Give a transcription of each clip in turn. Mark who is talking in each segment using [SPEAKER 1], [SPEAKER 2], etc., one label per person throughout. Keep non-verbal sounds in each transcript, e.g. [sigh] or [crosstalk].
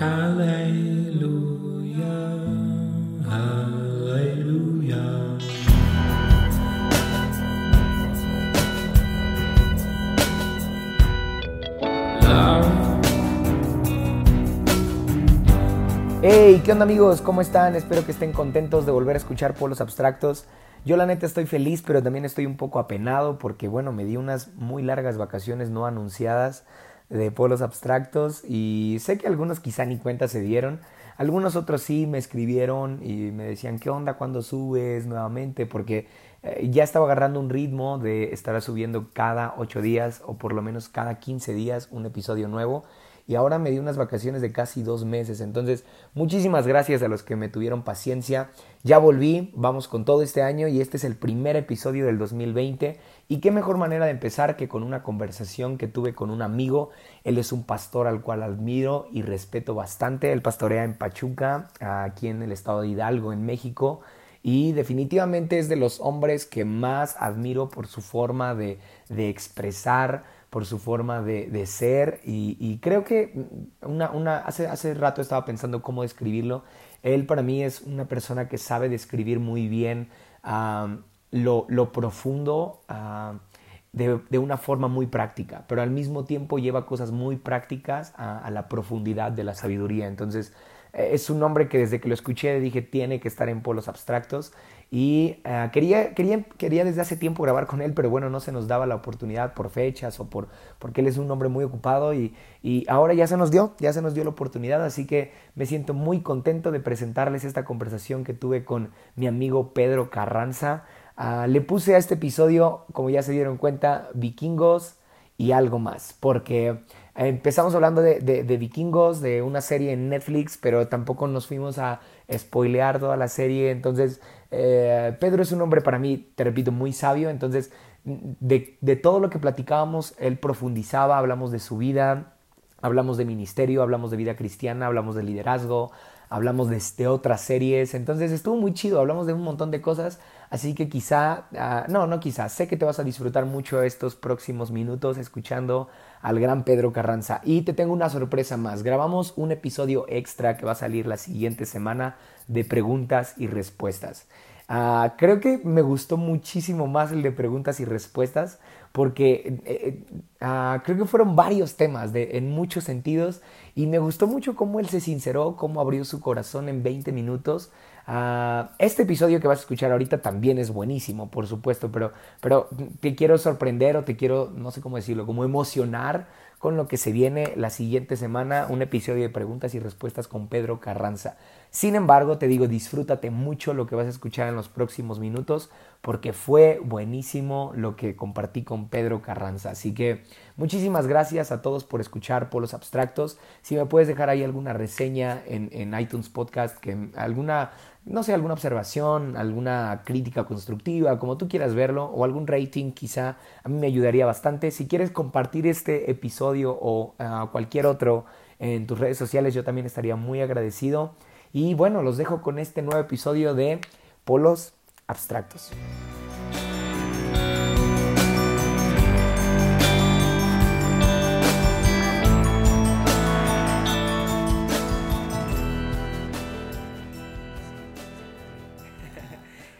[SPEAKER 1] Hey, ¿qué onda amigos? ¿Cómo están? Espero que estén contentos de volver a escuchar Polos Abstractos. Yo la neta estoy feliz, pero también estoy un poco apenado porque bueno, me di unas muy largas vacaciones no anunciadas de Polos Abstractos y sé que algunos quizá ni cuenta se dieron. Algunos otros sí me escribieron y me decían, ¿qué onda? ¿Cuándo subes nuevamente? Porque eh, ya estaba agarrando un ritmo de estar subiendo cada 8 días o por lo menos cada 15 días un episodio nuevo y ahora me di unas vacaciones de casi dos meses. Entonces, muchísimas gracias a los que me tuvieron paciencia. Ya volví, vamos con todo este año y este es el primer episodio del 2020. Y qué mejor manera de empezar que con una conversación que tuve con un amigo. Él es un pastor al cual admiro y respeto bastante. Él pastorea en Pachuca, aquí en el estado de Hidalgo, en México. Y definitivamente es de los hombres que más admiro por su forma de, de expresar por su forma de, de ser y, creo que una, una, hace, hace rato estaba pensando cómo describirlo. Él para mí es una persona que sabe describir muy bien lo, lo, profundo uh, de, de, una forma muy práctica, pero al mismo tiempo lleva cosas muy prácticas a, la profundidad de la sabiduría. Entonces, eh, es un nombre que desde que lo escuché dije tiene que estar en polos abstractos y uh, quería, quería, quería desde hace tiempo grabar con él, pero bueno, no se nos daba la oportunidad por fechas o por, porque él es un hombre muy ocupado y, y ahora ya se nos dio, ya se nos dio la oportunidad, así que me siento muy contento de presentarles esta conversación que tuve con mi amigo Pedro Carranza. Uh, le puse a este episodio, como ya se dieron cuenta, vikingos y algo más, porque empezamos hablando de, vikingos, de una serie en Netflix, pero tampoco nos fuimos a spoilear toda la serie. Entonces, eh, Pedro es un hombre para mí, te repito, muy sabio. Entonces, de, todo lo que platicábamos, él profundizaba, hablamos de su vida, hablamos de ministerio, hablamos de vida cristiana, hablamos de liderazgo, hablamos de, de otras series. Entonces, estuvo muy chido, hablamos de un montón de cosas. Así que quizá, uh, no, no quizá, sé que te vas a disfrutar mucho estos próximos minutos escuchando al gran Pedro Carranza. Y te tengo una sorpresa más. Grabamos un episodio extra que va a salir la siguiente semana de preguntas y respuestas. Uh, creo que me gustó muchísimo más el de preguntas y respuestas porque eh, uh, creo que fueron varios temas en muchos sentidos y me gustó mucho cómo él se sinceró, cómo abrió su corazón en 20 minutos. Uh, este episodio que vas a escuchar ahorita también es buenísimo, por supuesto, pero, pero te quiero sorprender o te quiero, no sé cómo decirlo, como emocionar con lo que se viene la siguiente semana, un episodio de preguntas y respuestas con Pedro Carranza. Sin embargo, te digo, disfrútate mucho lo que vas a escuchar en los próximos minutos porque fue buenísimo lo que compartí con Pedro Carranza. Así que muchísimas gracias a todos por escuchar Polos Abstractos. Si me puedes dejar ahí alguna reseña en, iTunes Podcast, que alguna, no sé, alguna observación, alguna crítica constructiva, como tú quieras verlo, o algún rating quizá, a mí me ayudaría bastante. Si quieres compartir este episodio o uh, cualquier otro en tus redes sociales, yo también estaría muy agradecido. Y bueno, los dejo con este nuevo episodio de Polos Abstractos.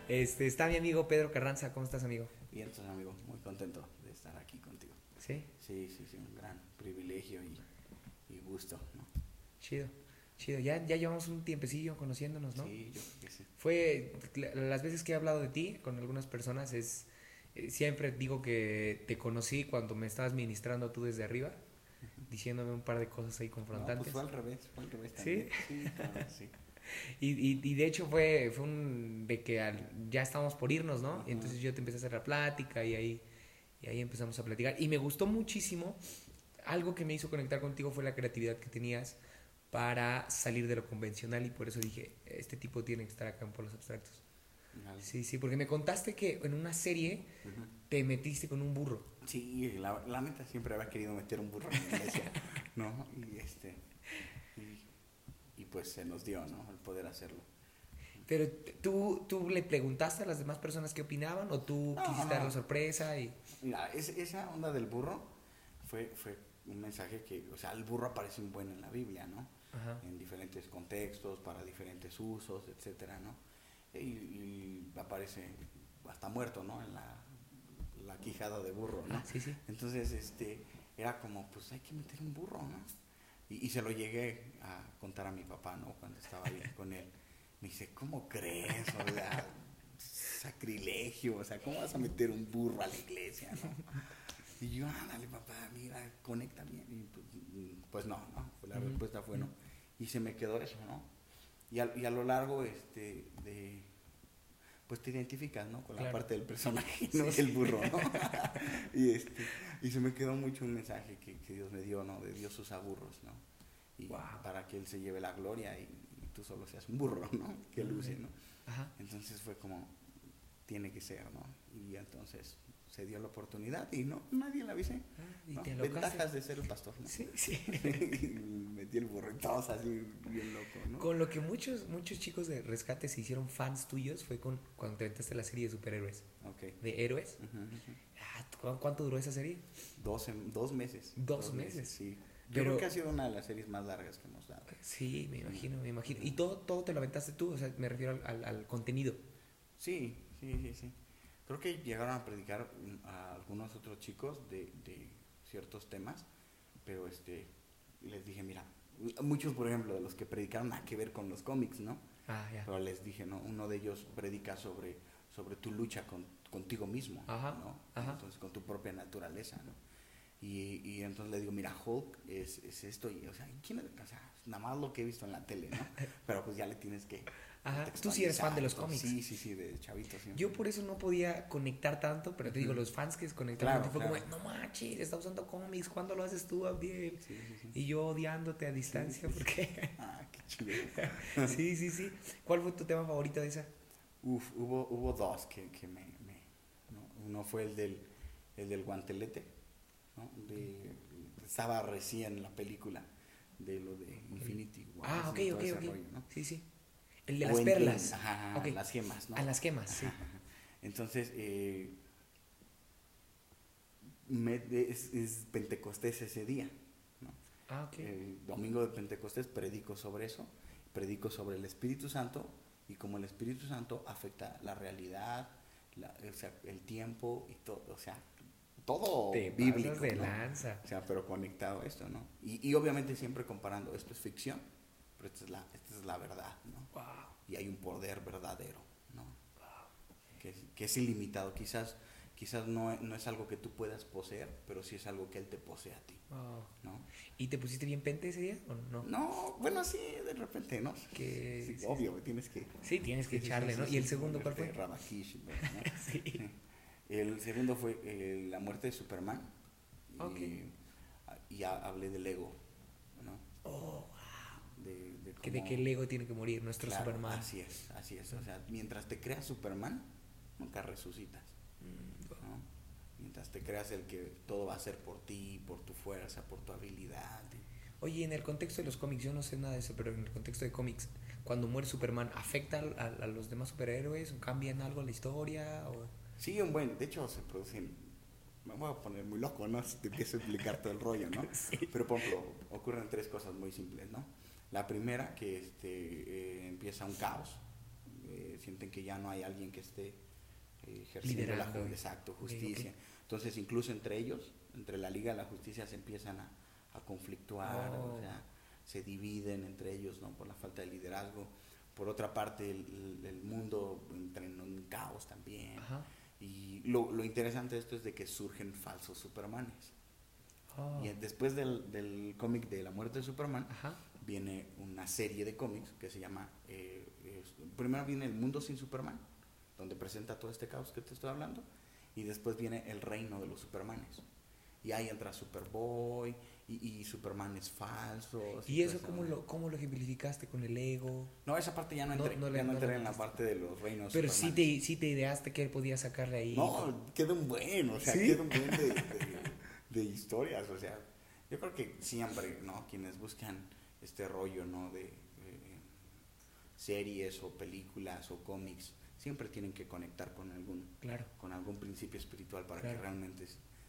[SPEAKER 1] Este, está mi amigo Pedro Carranza. ¿Cómo estás, amigo?
[SPEAKER 2] Bien, entonces, amigo. Muy contento de estar aquí contigo.
[SPEAKER 1] ¿Sí?
[SPEAKER 2] Sí, sí, sí. Un gran privilegio y, y gusto. ¿no?
[SPEAKER 1] Chido. Chido, ya, ya llevamos un tiempecillo conociéndonos, ¿no?
[SPEAKER 2] Sí, yo que sí.
[SPEAKER 1] Fue, las veces que he hablado de ti con algunas personas es, eh, siempre digo que te conocí cuando me estabas ministrando tú desde arriba, diciéndome un par de cosas ahí confrontantes.
[SPEAKER 2] No, pues fue al revés, fue al revés
[SPEAKER 1] ¿Sí?
[SPEAKER 2] también. Sí, claro, sí. [laughs]
[SPEAKER 1] Y, y, y, de hecho fue, fue un de que al, ya estábamos por irnos, ¿no? Y entonces yo te empecé a hacer la plática y ahí, y ahí empezamos a platicar. Y me gustó muchísimo, algo que me hizo conectar contigo fue la creatividad que tenías para salir de lo convencional y por eso dije, este tipo tiene que estar acá en Polos Abstractos.
[SPEAKER 2] Vale.
[SPEAKER 1] Sí, sí, porque me contaste que en una serie
[SPEAKER 2] Uh -huh.
[SPEAKER 1] te metiste con un burro.
[SPEAKER 2] Sí, la, la neta siempre había querido meter un burro en la iglesia, ¿no? Y este, y, y, pues se nos dio, ¿no? El poder hacerlo.
[SPEAKER 1] Pero tú, tú le preguntaste a las demás personas qué opinaban o tú
[SPEAKER 2] No,
[SPEAKER 1] quisiste
[SPEAKER 2] no.
[SPEAKER 1] dar la sorpresa y...
[SPEAKER 2] Mira, es, esa onda del burro fue, fue un mensaje que, o sea, el burro aparece un buen en la Biblia, ¿no?
[SPEAKER 1] Ajá.
[SPEAKER 2] En diferentes contextos, para diferentes usos, etcétera, ¿no? Y, y aparece hasta muerto, ¿no? En la, la quijada de burro, ¿no?
[SPEAKER 1] Ah, sí, sí.
[SPEAKER 2] Entonces, este, era como, pues hay que meter un burro, ¿no? Y, y se lo llegué a contar a mi papá, ¿no? Cuando estaba ahí [laughs] con él. Me dice, ¿cómo crees? O sea, sacrilegio, o sea, ¿cómo vas a meter un burro a la iglesia, no? Y yo, ándale, papá, mira, conecta bien. Y pues, mm, pues no, ¿no? Pues la respuesta fue no. Y se me quedó eso, ¿no? Y a, y a lo largo, este, de, pues te identificas, ¿no? Con la parte del personaje, ¿no? Del burro, ¿no? [laughs] y, este, y se me quedó mucho un mensaje que, que Dios me dio, ¿no? De Dios usa burros, ¿no? Y
[SPEAKER 1] Wow.
[SPEAKER 2] para que Él se lleve la gloria y, y tú solo seas un burro, ¿no? Que luce, ¿no?
[SPEAKER 1] Ajá.
[SPEAKER 2] Entonces fue como, tiene que ser, ¿no? Y entonces se dio la oportunidad y no, nadie la avisé.
[SPEAKER 1] Ah, y
[SPEAKER 2] ¿no?
[SPEAKER 1] te alocaste.
[SPEAKER 2] Ventajas de ser el pastor, ¿no?
[SPEAKER 1] Sí, sí. [laughs]
[SPEAKER 2] metí el todos así bien loco, ¿no?
[SPEAKER 1] Con lo que muchos, muchos chicos de rescate se hicieron fans tuyos fue con cuando te aventaste la serie de superhéroes. De héroes. Ah, ¿cu- ¿Cuánto duró esa serie?
[SPEAKER 2] Dos, dos meses.
[SPEAKER 1] Dos meses.
[SPEAKER 2] Sí. Yo
[SPEAKER 1] Pero-
[SPEAKER 2] creo que ha sido una de las series más largas que hemos dado.
[SPEAKER 1] Sí, me imagino, me imagino. Y todo, todo te lo aventaste tú, o sea, me refiero al, al- al contenido.
[SPEAKER 2] Sí, sí, sí, sí. Creo que llegaron a predicar mm, a algunos otros chicos de, de ciertos temas, pero este les dije, mira, muchos, por ejemplo, de los que predicaron nada que ver con los cómics, ¿no?
[SPEAKER 1] Ah, ya.
[SPEAKER 2] Pero les dije, ¿no? Uno de ellos predica sobre, sobre tu lucha con, contigo mismo,
[SPEAKER 1] Ajá,
[SPEAKER 2] ¿no?
[SPEAKER 1] ajá.
[SPEAKER 2] Entonces, con tu propia naturaleza, ¿no? Y, y entonces le digo, mira, Hulk es, es esto, y, o sea, ¿quién es? O sea, nada más lo que he visto en la tele, ¿no? [laughs] Pero pues ya le tienes que...
[SPEAKER 1] Ajá, tú sí eres fan de los cómics.
[SPEAKER 2] Sí, sí, sí, de chavito, sí.
[SPEAKER 1] Yo por eso no podía conectar tanto, pero te digo, los fans que conectaron
[SPEAKER 2] Claro,
[SPEAKER 1] fue
[SPEAKER 2] claro.
[SPEAKER 1] como, no manches, está usando cómics, ¿cuándo lo haces tú, Abdiel?
[SPEAKER 2] Sí.
[SPEAKER 1] Y yo odiándote a distancia, porque... [laughs]
[SPEAKER 2] Ah, qué chido. [laughs]
[SPEAKER 1] sí, sí, sí. ¿Cuál fue tu tema favorito de esa?
[SPEAKER 2] Uf, hubo, hubo dos que, que me... me- ¿no? Uno fue el del, el del guantelete, ¿no? De, estaba recién la película de lo de Infinity Wars
[SPEAKER 1] ah, ok, ok, ok.
[SPEAKER 2] rollo, ¿no?
[SPEAKER 1] Sí, sí. El de las perlas.
[SPEAKER 2] Ajá,
[SPEAKER 1] Ok.
[SPEAKER 2] las gemas, ¿no?
[SPEAKER 1] A las gemas, sí.
[SPEAKER 2] Entonces, eh, me- es, es Pentecostés ese día, ¿no?
[SPEAKER 1] Ah, ok.
[SPEAKER 2] El domingo de Pentecostés predico sobre eso, predico sobre el Espíritu Santo y cómo el Espíritu Santo afecta la realidad, la- o sea, el tiempo y todo, o sea, todo
[SPEAKER 1] Te
[SPEAKER 2] bíblico.
[SPEAKER 1] de
[SPEAKER 2] ¿no?
[SPEAKER 1] lanza.
[SPEAKER 2] O sea, pero conectado a esto, ¿no? Y, y obviamente siempre comparando, esto es ficción, pero esta es la, esta es la verdad, ¿no?
[SPEAKER 1] Wow.
[SPEAKER 2] Y hay un poder verdadero, ¿no? Que, es- que es ilimitado, quizás, quizás no, no es algo que tú puedas poseer, pero sí es algo que Él te posee a ti,
[SPEAKER 1] Wow.
[SPEAKER 2] ¿no?
[SPEAKER 1] ¿Y te pusiste bien pente ese día o no?
[SPEAKER 2] No, bueno, sí, de repente, ¿no?
[SPEAKER 1] Que
[SPEAKER 2] Sí,
[SPEAKER 1] sí,
[SPEAKER 2] obvio, tienes que...
[SPEAKER 1] Sí, tienes que echarle, ¿no? ¿Y el segundo cuál fue?
[SPEAKER 2] Rabakish, ¿no? [laughs]
[SPEAKER 1] Sí.
[SPEAKER 2] El segundo fue eh, la muerte de Superman. Y,
[SPEAKER 1] Ok.
[SPEAKER 2] y ha- hablé del ego,
[SPEAKER 1] que de que el ego tiene que morir, nuestro
[SPEAKER 2] Claro,
[SPEAKER 1] Superman.
[SPEAKER 2] Así es, así es. O sea, mientras te creas Superman, nunca resucitas,
[SPEAKER 1] Mm.
[SPEAKER 2] ¿no? Mientras te creas el que todo va a ser por ti, por tu fuerza, por tu habilidad.
[SPEAKER 1] Oye, en el contexto de los cómics, yo no sé nada de eso, pero en el contexto de cómics, cuando muere Superman, ¿afecta a, a los demás superhéroes? ¿O ¿Cambian algo la historia? O...
[SPEAKER 2] Sí, un buen, de hecho se producen, me voy a poner muy loco, ¿no? Si te empiezo a explicar todo el rollo, ¿no? [laughs] Pero por ejemplo, ocurren tres cosas muy simples, ¿no? La primera, que este, eh, empieza un caos, eh, sienten que ya no hay alguien que esté eh, ejerciendo la
[SPEAKER 1] Liderando.
[SPEAKER 2] exacto, justicia. Entonces, incluso entre ellos, entre la Liga de la Justicia, se empiezan a, a conflictuar,
[SPEAKER 1] Oh.
[SPEAKER 2] o sea, se dividen entre ellos, ¿no? Por la falta de liderazgo. Por otra parte, el, el- el mundo entra en un caos también.
[SPEAKER 1] Ajá.
[SPEAKER 2] Y lo, lo interesante de esto es de que surgen falsos Supermanes.
[SPEAKER 1] Oh.
[SPEAKER 2] Y después del, del cómic de la muerte de Superman,
[SPEAKER 1] Ajá.
[SPEAKER 2] Viene una serie de cómics que se llama... eh, es- primero viene El Mundo sin Superman, donde presenta todo este caos que te estoy hablando, y después viene El Reino de los Supermanes. Y ahí entra Superboy y, y Supermanes falsos.
[SPEAKER 1] ¿Y
[SPEAKER 2] todo
[SPEAKER 1] eso cómo lo, cómo lo ejemplificaste con el ego?
[SPEAKER 2] No, esa parte ya no
[SPEAKER 1] No,
[SPEAKER 2] entré,
[SPEAKER 1] no le-
[SPEAKER 2] ya no
[SPEAKER 1] no
[SPEAKER 2] entré en la parte de los reinos
[SPEAKER 1] Pero sí te, sí te ideaste que él podía sacarle ahí.
[SPEAKER 2] No, queda un buen, o sea,
[SPEAKER 1] ¿Sí?
[SPEAKER 2] queda un buen de, de- [laughs] de historias, o sea, yo creo que siempre, ¿no? Quienes buscan este rollo, ¿no? De eh, series o películas o cómics, siempre tienen que conectar con algún,
[SPEAKER 1] Claro.
[SPEAKER 2] con algún principio espiritual para
[SPEAKER 1] Claro.
[SPEAKER 2] que realmente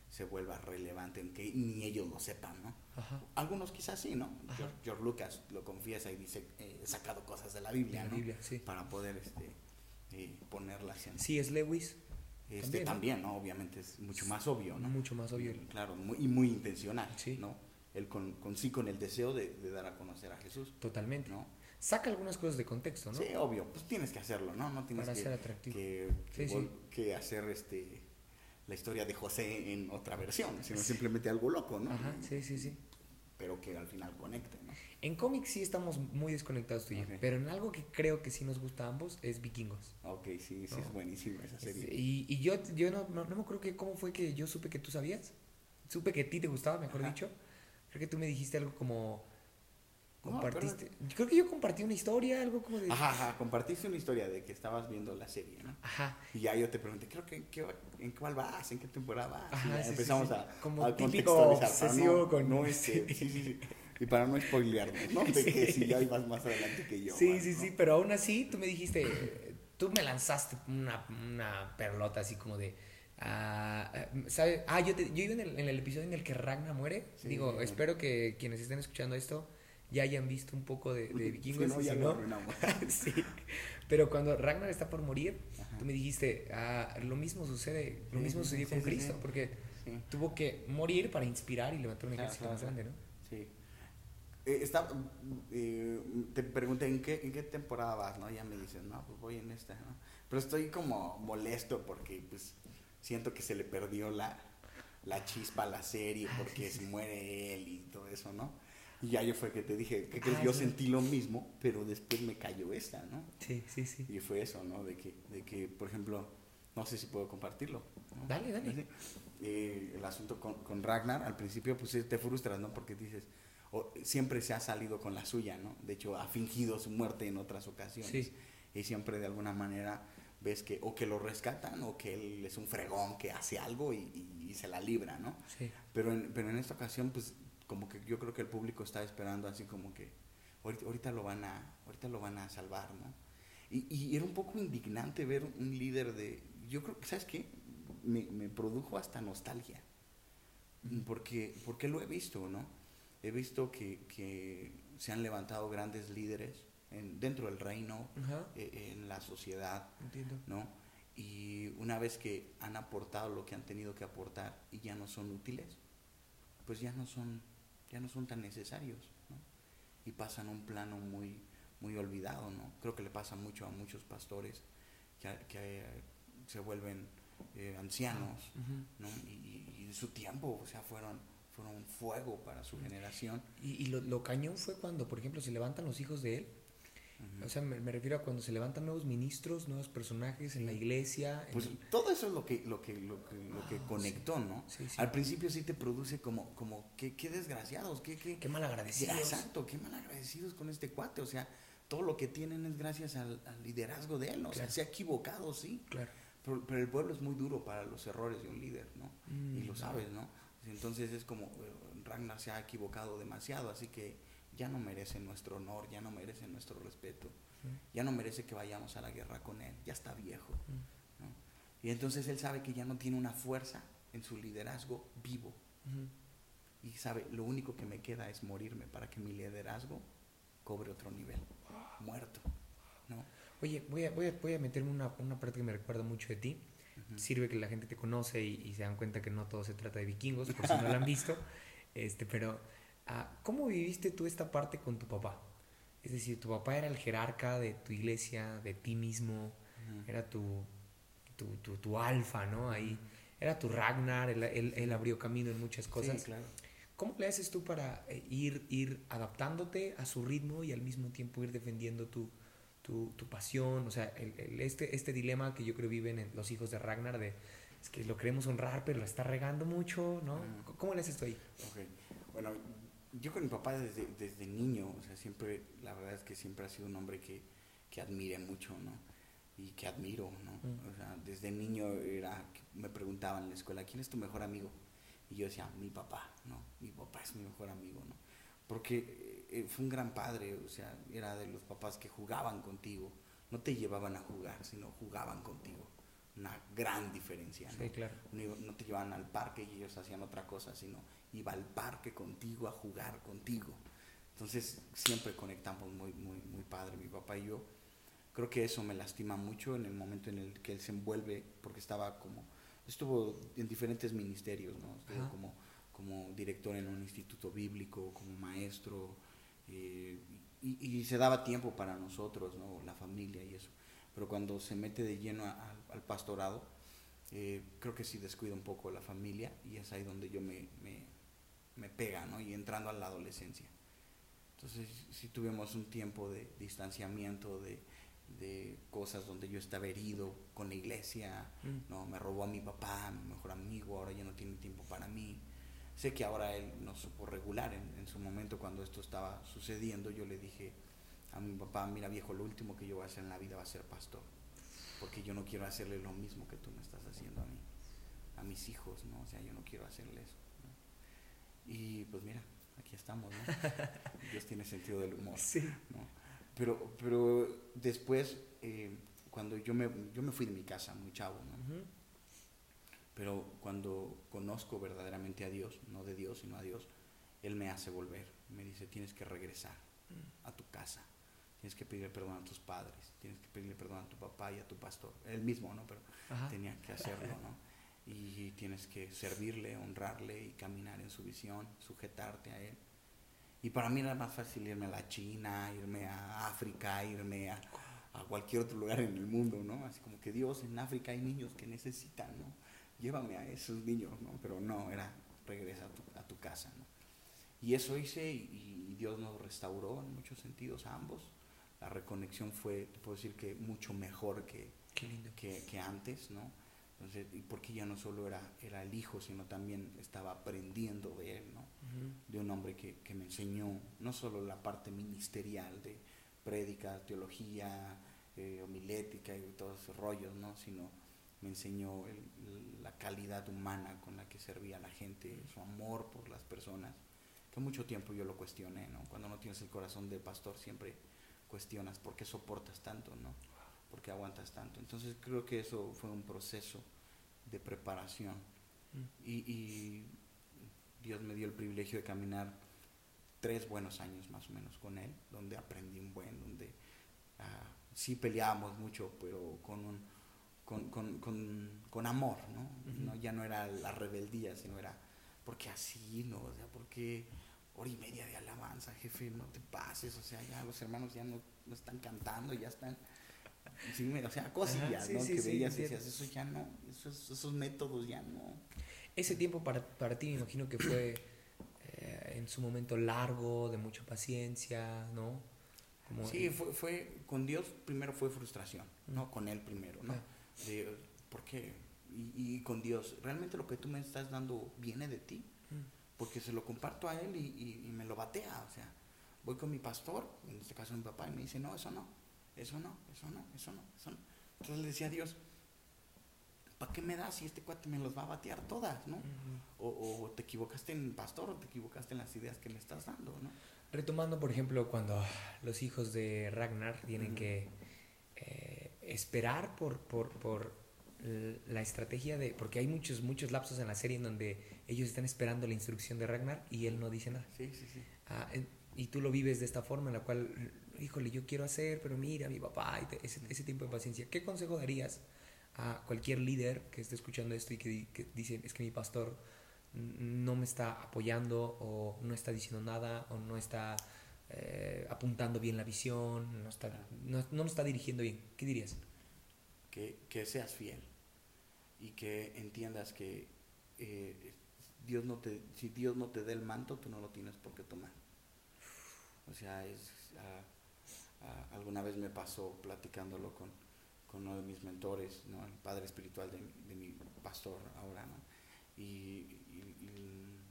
[SPEAKER 2] se vuelva relevante, aunque ni ellos lo sepan, ¿no?
[SPEAKER 1] Ajá.
[SPEAKER 2] Algunos quizás sí, ¿no? George, George Lucas lo confiesa y dice, eh, he sacado cosas de la Biblia,
[SPEAKER 1] De la
[SPEAKER 2] ¿no?
[SPEAKER 1] Biblia, sí.
[SPEAKER 2] Para poder este, eh, ponerlas en...
[SPEAKER 1] Sí, es Lewis.
[SPEAKER 2] Este,
[SPEAKER 1] también,
[SPEAKER 2] también,
[SPEAKER 1] ¿no?
[SPEAKER 2] ¿no? Obviamente es mucho más obvio, ¿no?
[SPEAKER 1] Mucho más obvio.
[SPEAKER 2] Claro, muy, y muy intencional,
[SPEAKER 1] Sí.
[SPEAKER 2] ¿no? Con, con sí con el deseo de, de dar a conocer a Jesús,
[SPEAKER 1] Totalmente.
[SPEAKER 2] ¿no?
[SPEAKER 1] Saca algunas cosas de contexto, ¿no?
[SPEAKER 2] Sí, obvio, pues tienes que hacerlo, ¿no? No tienes
[SPEAKER 1] Para
[SPEAKER 2] que,
[SPEAKER 1] ser atractivo.
[SPEAKER 2] que, que
[SPEAKER 1] Sí,
[SPEAKER 2] vol-
[SPEAKER 1] sí.
[SPEAKER 2] que hacer este la historia de José en otra versión, sino simplemente algo loco, ¿no?
[SPEAKER 1] Ajá, sí, sí, sí.
[SPEAKER 2] Pero que al final conecte, ¿no?
[SPEAKER 1] En cómics sí estamos muy desconectados tú y yo, pero en algo que creo que sí nos gusta a ambos es Vikingos.
[SPEAKER 2] Ok, sí, sí, es buenísima esa serie.
[SPEAKER 1] Este, Y, y yo, yo no, no, no me acuerdo que cómo fue que yo supe que tú sabías. Supe que a ti te gustaba, mejor
[SPEAKER 2] Ajá.
[SPEAKER 1] dicho. Creo que tú me dijiste algo como...
[SPEAKER 2] No,
[SPEAKER 1] Compartiste... Creo que yo compartí una historia, algo como de...
[SPEAKER 2] Ajá, ajá, compartiste una historia de que estabas viendo la serie, ¿no?
[SPEAKER 1] Ajá.
[SPEAKER 2] Y ya yo te pregunté, creo que en qué, en cuál vas, en qué temporada vas.
[SPEAKER 1] Ajá,
[SPEAKER 2] Y ya
[SPEAKER 1] sí, sí,
[SPEAKER 2] empezamos
[SPEAKER 1] sí.
[SPEAKER 2] a,
[SPEAKER 1] Como
[SPEAKER 2] a
[SPEAKER 1] típico
[SPEAKER 2] contextualizar, no,
[SPEAKER 1] con-
[SPEAKER 2] no, [laughs] este, sí, sí, sí. Y para no spoilearnos, ¿no? De que [laughs] si ya ibas más adelante que yo.
[SPEAKER 1] Sí, sí, sí, pero aún así tú me dijiste, tú me lanzaste una, una perlota así como de, ah, ¿sabes? Ah, yo, te- yo iba en el, en el episodio en el que Ragnar muere.
[SPEAKER 2] Sí,
[SPEAKER 1] Digo,
[SPEAKER 2] sí, sí.
[SPEAKER 1] espero que quienes estén escuchando esto ya hayan visto un poco de, de [laughs] vikingos.
[SPEAKER 2] no, ya
[SPEAKER 1] no, [laughs] sí. Pero cuando Ragnar está por morir,
[SPEAKER 2] Ajá.
[SPEAKER 1] tú me dijiste, ah, lo mismo sucede, lo mismo sucedió con Cristo, porque tuvo que morir para inspirar y levantar un
[SPEAKER 2] Claro,
[SPEAKER 1] ejército
[SPEAKER 2] claro,
[SPEAKER 1] más grande, ¿no?
[SPEAKER 2] Sí. Eh, está, eh, te pregunté ¿en qué, en qué temporada vas, ¿no? Ya me dices, no, pues voy en esta, ¿no? Pero estoy como molesto porque pues siento que se le perdió la, la chispa a la serie
[SPEAKER 1] Ah,
[SPEAKER 2] porque
[SPEAKER 1] sí,
[SPEAKER 2] se muere él y todo eso, ¿no? Y ya yo fue que te dije que,
[SPEAKER 1] Ah,
[SPEAKER 2] yo
[SPEAKER 1] sí.
[SPEAKER 2] sentí lo mismo, pero después me cayó esta, ¿no?
[SPEAKER 1] Sí, sí, sí.
[SPEAKER 2] Y fue eso, ¿no? De que, de que por ejemplo, no sé si puedo compartirlo. ¿no?
[SPEAKER 1] Dale, dale.
[SPEAKER 2] Eh, el asunto con, con Ragnar, al principio, pues sí, te frustras, ¿no? Porque dices, o- siempre se ha salido con la suya, ¿no? De hecho, ha fingido su muerte en otras ocasiones.
[SPEAKER 1] Sí.
[SPEAKER 2] Y siempre de alguna manera ves que o que lo rescatan o que él es un fregón que hace algo y, y- y se la libra, ¿no?
[SPEAKER 1] Sí.
[SPEAKER 2] Pero en, pero en esta ocasión, pues, como que yo creo que el público está esperando así como que ahorita, ahorita lo van a, ahorita lo van a salvar, ¿no? Y, y era un poco indignante ver un líder de, yo creo que, ¿sabes qué? Me, me produjo hasta nostalgia, porque, porque lo he visto, ¿no? He visto que, que se han levantado grandes líderes en, dentro del reino,
[SPEAKER 1] Ajá.
[SPEAKER 2] eh, en la sociedad,
[SPEAKER 1] Entiendo.
[SPEAKER 2] ¿no? Y una vez que han aportado lo que han tenido que aportar y ya no son útiles, pues ya no son, ya no son tan necesarios, ¿no? Y pasan a un plano muy, muy olvidado, ¿no? Creo que le pasa mucho a muchos pastores que, que, se vuelven eh, ancianos,
[SPEAKER 1] Ujú.
[SPEAKER 2] ¿no? Y, y- y su tiempo, o sea, fueron, fueron fuego para su generación.
[SPEAKER 1] Y, y lo, lo cañón fue cuando, por ejemplo, se levantan los hijos de él.
[SPEAKER 2] Ujú.
[SPEAKER 1] O sea, me, me refiero a cuando se levantan nuevos ministros, nuevos personajes en la iglesia. en
[SPEAKER 2] Pues
[SPEAKER 1] el-
[SPEAKER 2] todo eso es lo que, lo que, lo que, lo que
[SPEAKER 1] Ah,
[SPEAKER 2] conectó, ¿no?
[SPEAKER 1] Sí, sí.
[SPEAKER 2] Al principio sí te produce como, como qué, qué desgraciados, qué, qué,
[SPEAKER 1] Qué malagradecidos.
[SPEAKER 2] Exacto, qué malagradecidos con este cuate. O sea, todo lo que tienen es gracias al, al liderazgo de él. ¿no? O sea,
[SPEAKER 1] Claro.
[SPEAKER 2] se ha equivocado, sí.
[SPEAKER 1] Claro.
[SPEAKER 2] Pero, pero el pueblo es muy duro para los errores de un líder, ¿no? y
[SPEAKER 1] Mm,
[SPEAKER 2] lo sabes, ¿no? Entonces es como eh, Ragnar se ha equivocado demasiado, así que ya no merece nuestro honor, ya no merece nuestro respeto, ya no merece que vayamos a la guerra con él, ya está viejo.
[SPEAKER 1] Mm.
[SPEAKER 2] ¿no? Y entonces él sabe que ya no tiene una fuerza en su liderazgo vivo. Y sabe, lo único que me queda es morirme para que mi liderazgo cobre otro nivel. Muerto. ¿no?
[SPEAKER 1] Oye, voy a, voy a, voy a meterme una, una parte que me recuerda mucho de ti. Sirve que la gente te conoce y, y se dan cuenta que no todo se trata de vikingos, por si no lo han visto. [laughs] Este, pero, ¿cómo viviste tú esta parte con tu papá? Es decir, tu papá era el jerarca de tu iglesia, de ti mismo,
[SPEAKER 2] Ujú.
[SPEAKER 1] era tu, tu, tu, tu alfa, ¿no? Ahí, era tu Ragnar, él, él, él abrió camino en muchas cosas.
[SPEAKER 2] Sí, claro.
[SPEAKER 1] ¿Cómo le haces tú para eh, ir, ir adaptándote a su ritmo y al mismo tiempo ir defendiendo tu, tu, tu pasión? O sea, el, el- este, este dilema que yo creo viven en los hijos de Ragnar de es que lo queremos honrar, pero lo está regando mucho, ¿no?
[SPEAKER 2] Ujú.
[SPEAKER 1] ¿Cómo le haces tú ahí?
[SPEAKER 2] Ok. Bueno, yo con mi papá desde, desde niño, o sea, siempre, la verdad es que siempre ha sido un hombre que, que admiré mucho, ¿no? Y que admiro, ¿no?
[SPEAKER 1] Mm.
[SPEAKER 2] O sea, desde niño era, me preguntaban en la escuela, ¿quién es tu mejor amigo? Y yo decía, mi papá, ¿no? Mi papá es mi mejor amigo, ¿no? Porque eh, fue un gran padre, o sea, era de los papás que jugaban contigo, no te llevaban a jugar, sino jugaban contigo, una gran diferencia. ¿no?
[SPEAKER 1] Sí, claro.
[SPEAKER 2] no, te llevaban al parque y ellos hacían otra cosa, sino iba al parque contigo a jugar contigo. Entonces siempre conectamos muy, muy, muy padre, mi papá y yo. Creo que eso me lastima mucho en el momento en el que él se envuelve, porque estaba como, estuvo en diferentes ministerios, ¿no? Estuvo
[SPEAKER 1] Ajá.
[SPEAKER 2] como, como director en un instituto bíblico, como maestro, eh, y, y se daba tiempo para nosotros, ¿no? La familia y eso. Pero cuando se mete de lleno a- al- al pastorado, eh, creo que sí descuida un poco la familia y es ahí donde yo me, me, me pega, ¿no? Y entrando a la adolescencia. Entonces sí tuvimos un tiempo de distanciamiento, de, de cosas donde yo estaba herido con la iglesia,
[SPEAKER 1] Mm.
[SPEAKER 2] ¿no? Me robó a mi papá, mi mejor amigo, ahora ya no tiene tiempo para mí. Sé que ahora él no supo regular en, en su momento cuando esto estaba sucediendo. Yo le dije a mi papá, mira viejo, lo último que yo voy a hacer en la vida va a ser pastor. Porque yo no quiero hacerle lo mismo que tú me estás haciendo a mí, a mis hijos, ¿no? O sea, yo no quiero hacerle eso. ¿no? Y pues mira, aquí estamos, ¿no? [laughs] Dios tiene sentido del humor.
[SPEAKER 1] Sí.
[SPEAKER 2] ¿no? Pero, pero después, eh, cuando yo me, yo me fui de mi casa, muy chavo, ¿no? Pero cuando conozco verdaderamente a Dios, no de Dios, sino a Dios, Él me hace volver. Me dice, tienes que regresar a tu casa. Tienes que pedirle perdón a tus padres. Tienes que pedirle perdón a tu papá y a tu pastor. Él mismo, ¿no? Pero
[SPEAKER 1] Ajá.
[SPEAKER 2] tenía que hacerlo, ¿no? Y tienes que servirle, honrarle y caminar en su visión, sujetarte a Él. Y para mí era más fácil irme a la China, irme a África, irme a, a cualquier otro lugar en el mundo, ¿no? Así como que Dios, en África hay niños que necesitan, ¿no? Llévame a esos niños, ¿no? Pero no, era regresa a tu, a tu casa, ¿no? Y eso hice y, y Dios nos restauró en muchos sentidos a ambos. La reconexión fue, te puedo decir que mucho mejor que, que, que antes, ¿no? Entonces, y porque ya no solo era, era el hijo, sino también estaba aprendiendo de él, ¿no? De un hombre que, que me enseñó no solo la parte ministerial de prédica, teología, eh, homilética y todos esos rollos, ¿no? sino me enseñó el- la calidad humana con la que servía a la gente, su amor por las personas, que mucho tiempo yo lo cuestioné, ¿no? cuando no tienes el corazón de pastor siempre cuestionas por qué soportas tanto, ¿no? por qué aguantas tanto. Entonces creo que eso fue un proceso de preparación
[SPEAKER 1] Mm.
[SPEAKER 2] y, y Dios me dio el privilegio de caminar tres buenos años más o menos con Él, donde aprendí un buen, donde ah, sí peleábamos mucho, pero con, un, con, con, con, con amor, ¿no? ¿no? Ya no era la rebeldía, sino era, porque así, ¿no? O sea, porque hora y media de alabanza, jefe, no te pases, o sea, ya los hermanos ya no, no están cantando, ya están... Sí, o sea, cosillas,
[SPEAKER 1] sí,
[SPEAKER 2] ¿no?
[SPEAKER 1] sí,
[SPEAKER 2] que veías y decías, eso ya no, esos, esos métodos ya no.
[SPEAKER 1] Ese tiempo para, para ti me imagino que fue eh, en su momento largo, de mucha paciencia, ¿no? Como-
[SPEAKER 2] Sí, fue, fue, con Dios primero fue frustración, ¿no? Con Él primero, ¿no?
[SPEAKER 1] Ah.
[SPEAKER 2] De, ¿Por qué? Y, y con Dios, ¿realmente lo que tú me estás dando viene de ti? Porque se lo comparto a Él y, y- y me lo batea, o sea, voy con mi pastor, en este caso mi papá, y me dice, no, eso no, eso no, eso no, eso no, eso no. Entonces le decía a Dios, ¿para qué me das si este cuate me los va a batear todas, no? O, o te equivocaste en pastor o te equivocaste en las ideas que me estás dando, ¿no?
[SPEAKER 1] Retomando, por ejemplo, cuando los hijos de Ragnar tienen que eh, esperar por, por, por la estrategia de... Porque hay muchos, muchos lapsos en la serie en donde ellos están esperando la instrucción de Ragnar y él no dice nada.
[SPEAKER 2] Sí, sí, sí.
[SPEAKER 1] Ah, y tú lo vives de esta forma en la cual, híjole, yo quiero hacer, pero mira, mi papá, y te- ese, ese tiempo de paciencia. ¿Qué consejo darías a cualquier líder que esté escuchando esto y que, que dice, es que mi pastor no me está apoyando o no está diciendo nada o no está eh, apuntando bien la visión, no, está, no, no nos está dirigiendo bien? ¿Qué dirías?
[SPEAKER 2] Que, seas fiel y que entiendas que eh, Dios no te, si Dios no te da el manto, tú no lo tienes por qué tomar. O sea, es, alguna vez me pasó platicándolo con, con uno de mis mentores, ¿no? el padre espiritual de, de mi pastor ahora, y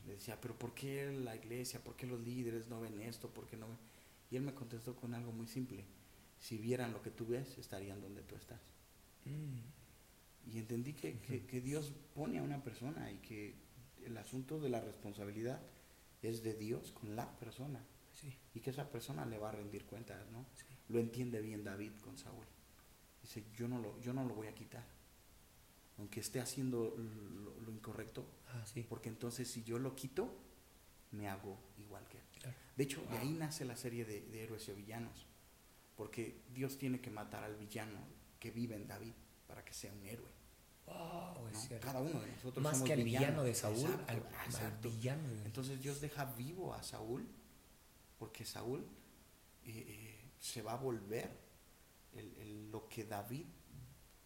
[SPEAKER 2] le decía, pero ¿por qué la iglesia, por qué los líderes no ven esto, por qué no ven? Y él me contestó con algo muy simple, si vieran lo que tú ves, estarían donde tú estás.
[SPEAKER 1] Mm,
[SPEAKER 2] Y entendí que, que- que Dios pone a una persona y que el asunto de la responsabilidad es de Dios con la persona
[SPEAKER 1] sí,
[SPEAKER 2] y que esa persona le va a rendir cuentas, ¿no?
[SPEAKER 1] sí.
[SPEAKER 2] Lo entiende bien David con Saúl. Dice, yo no lo, yo no lo voy a quitar. aunque esté haciendo lo, lo incorrecto,
[SPEAKER 1] Ah, sí.
[SPEAKER 2] porque entonces si yo lo quito, me hago igual que él.
[SPEAKER 1] Claro.
[SPEAKER 2] De hecho, de ahí nace la serie de, de héroes y villanos, porque Dios tiene que matar al villano que vive en David para que sea un héroe.
[SPEAKER 1] Wow, es
[SPEAKER 2] ¿no?
[SPEAKER 1] cierto.
[SPEAKER 2] Cada uno de nosotros
[SPEAKER 1] Más
[SPEAKER 2] somos
[SPEAKER 1] que al villano de Saúl,
[SPEAKER 2] Exacto,
[SPEAKER 1] al, al
[SPEAKER 2] exacto.
[SPEAKER 1] villano de...
[SPEAKER 2] Entonces Dios deja vivo a Saúl, porque Saúl eh, eh, se va a volver el- el- lo que David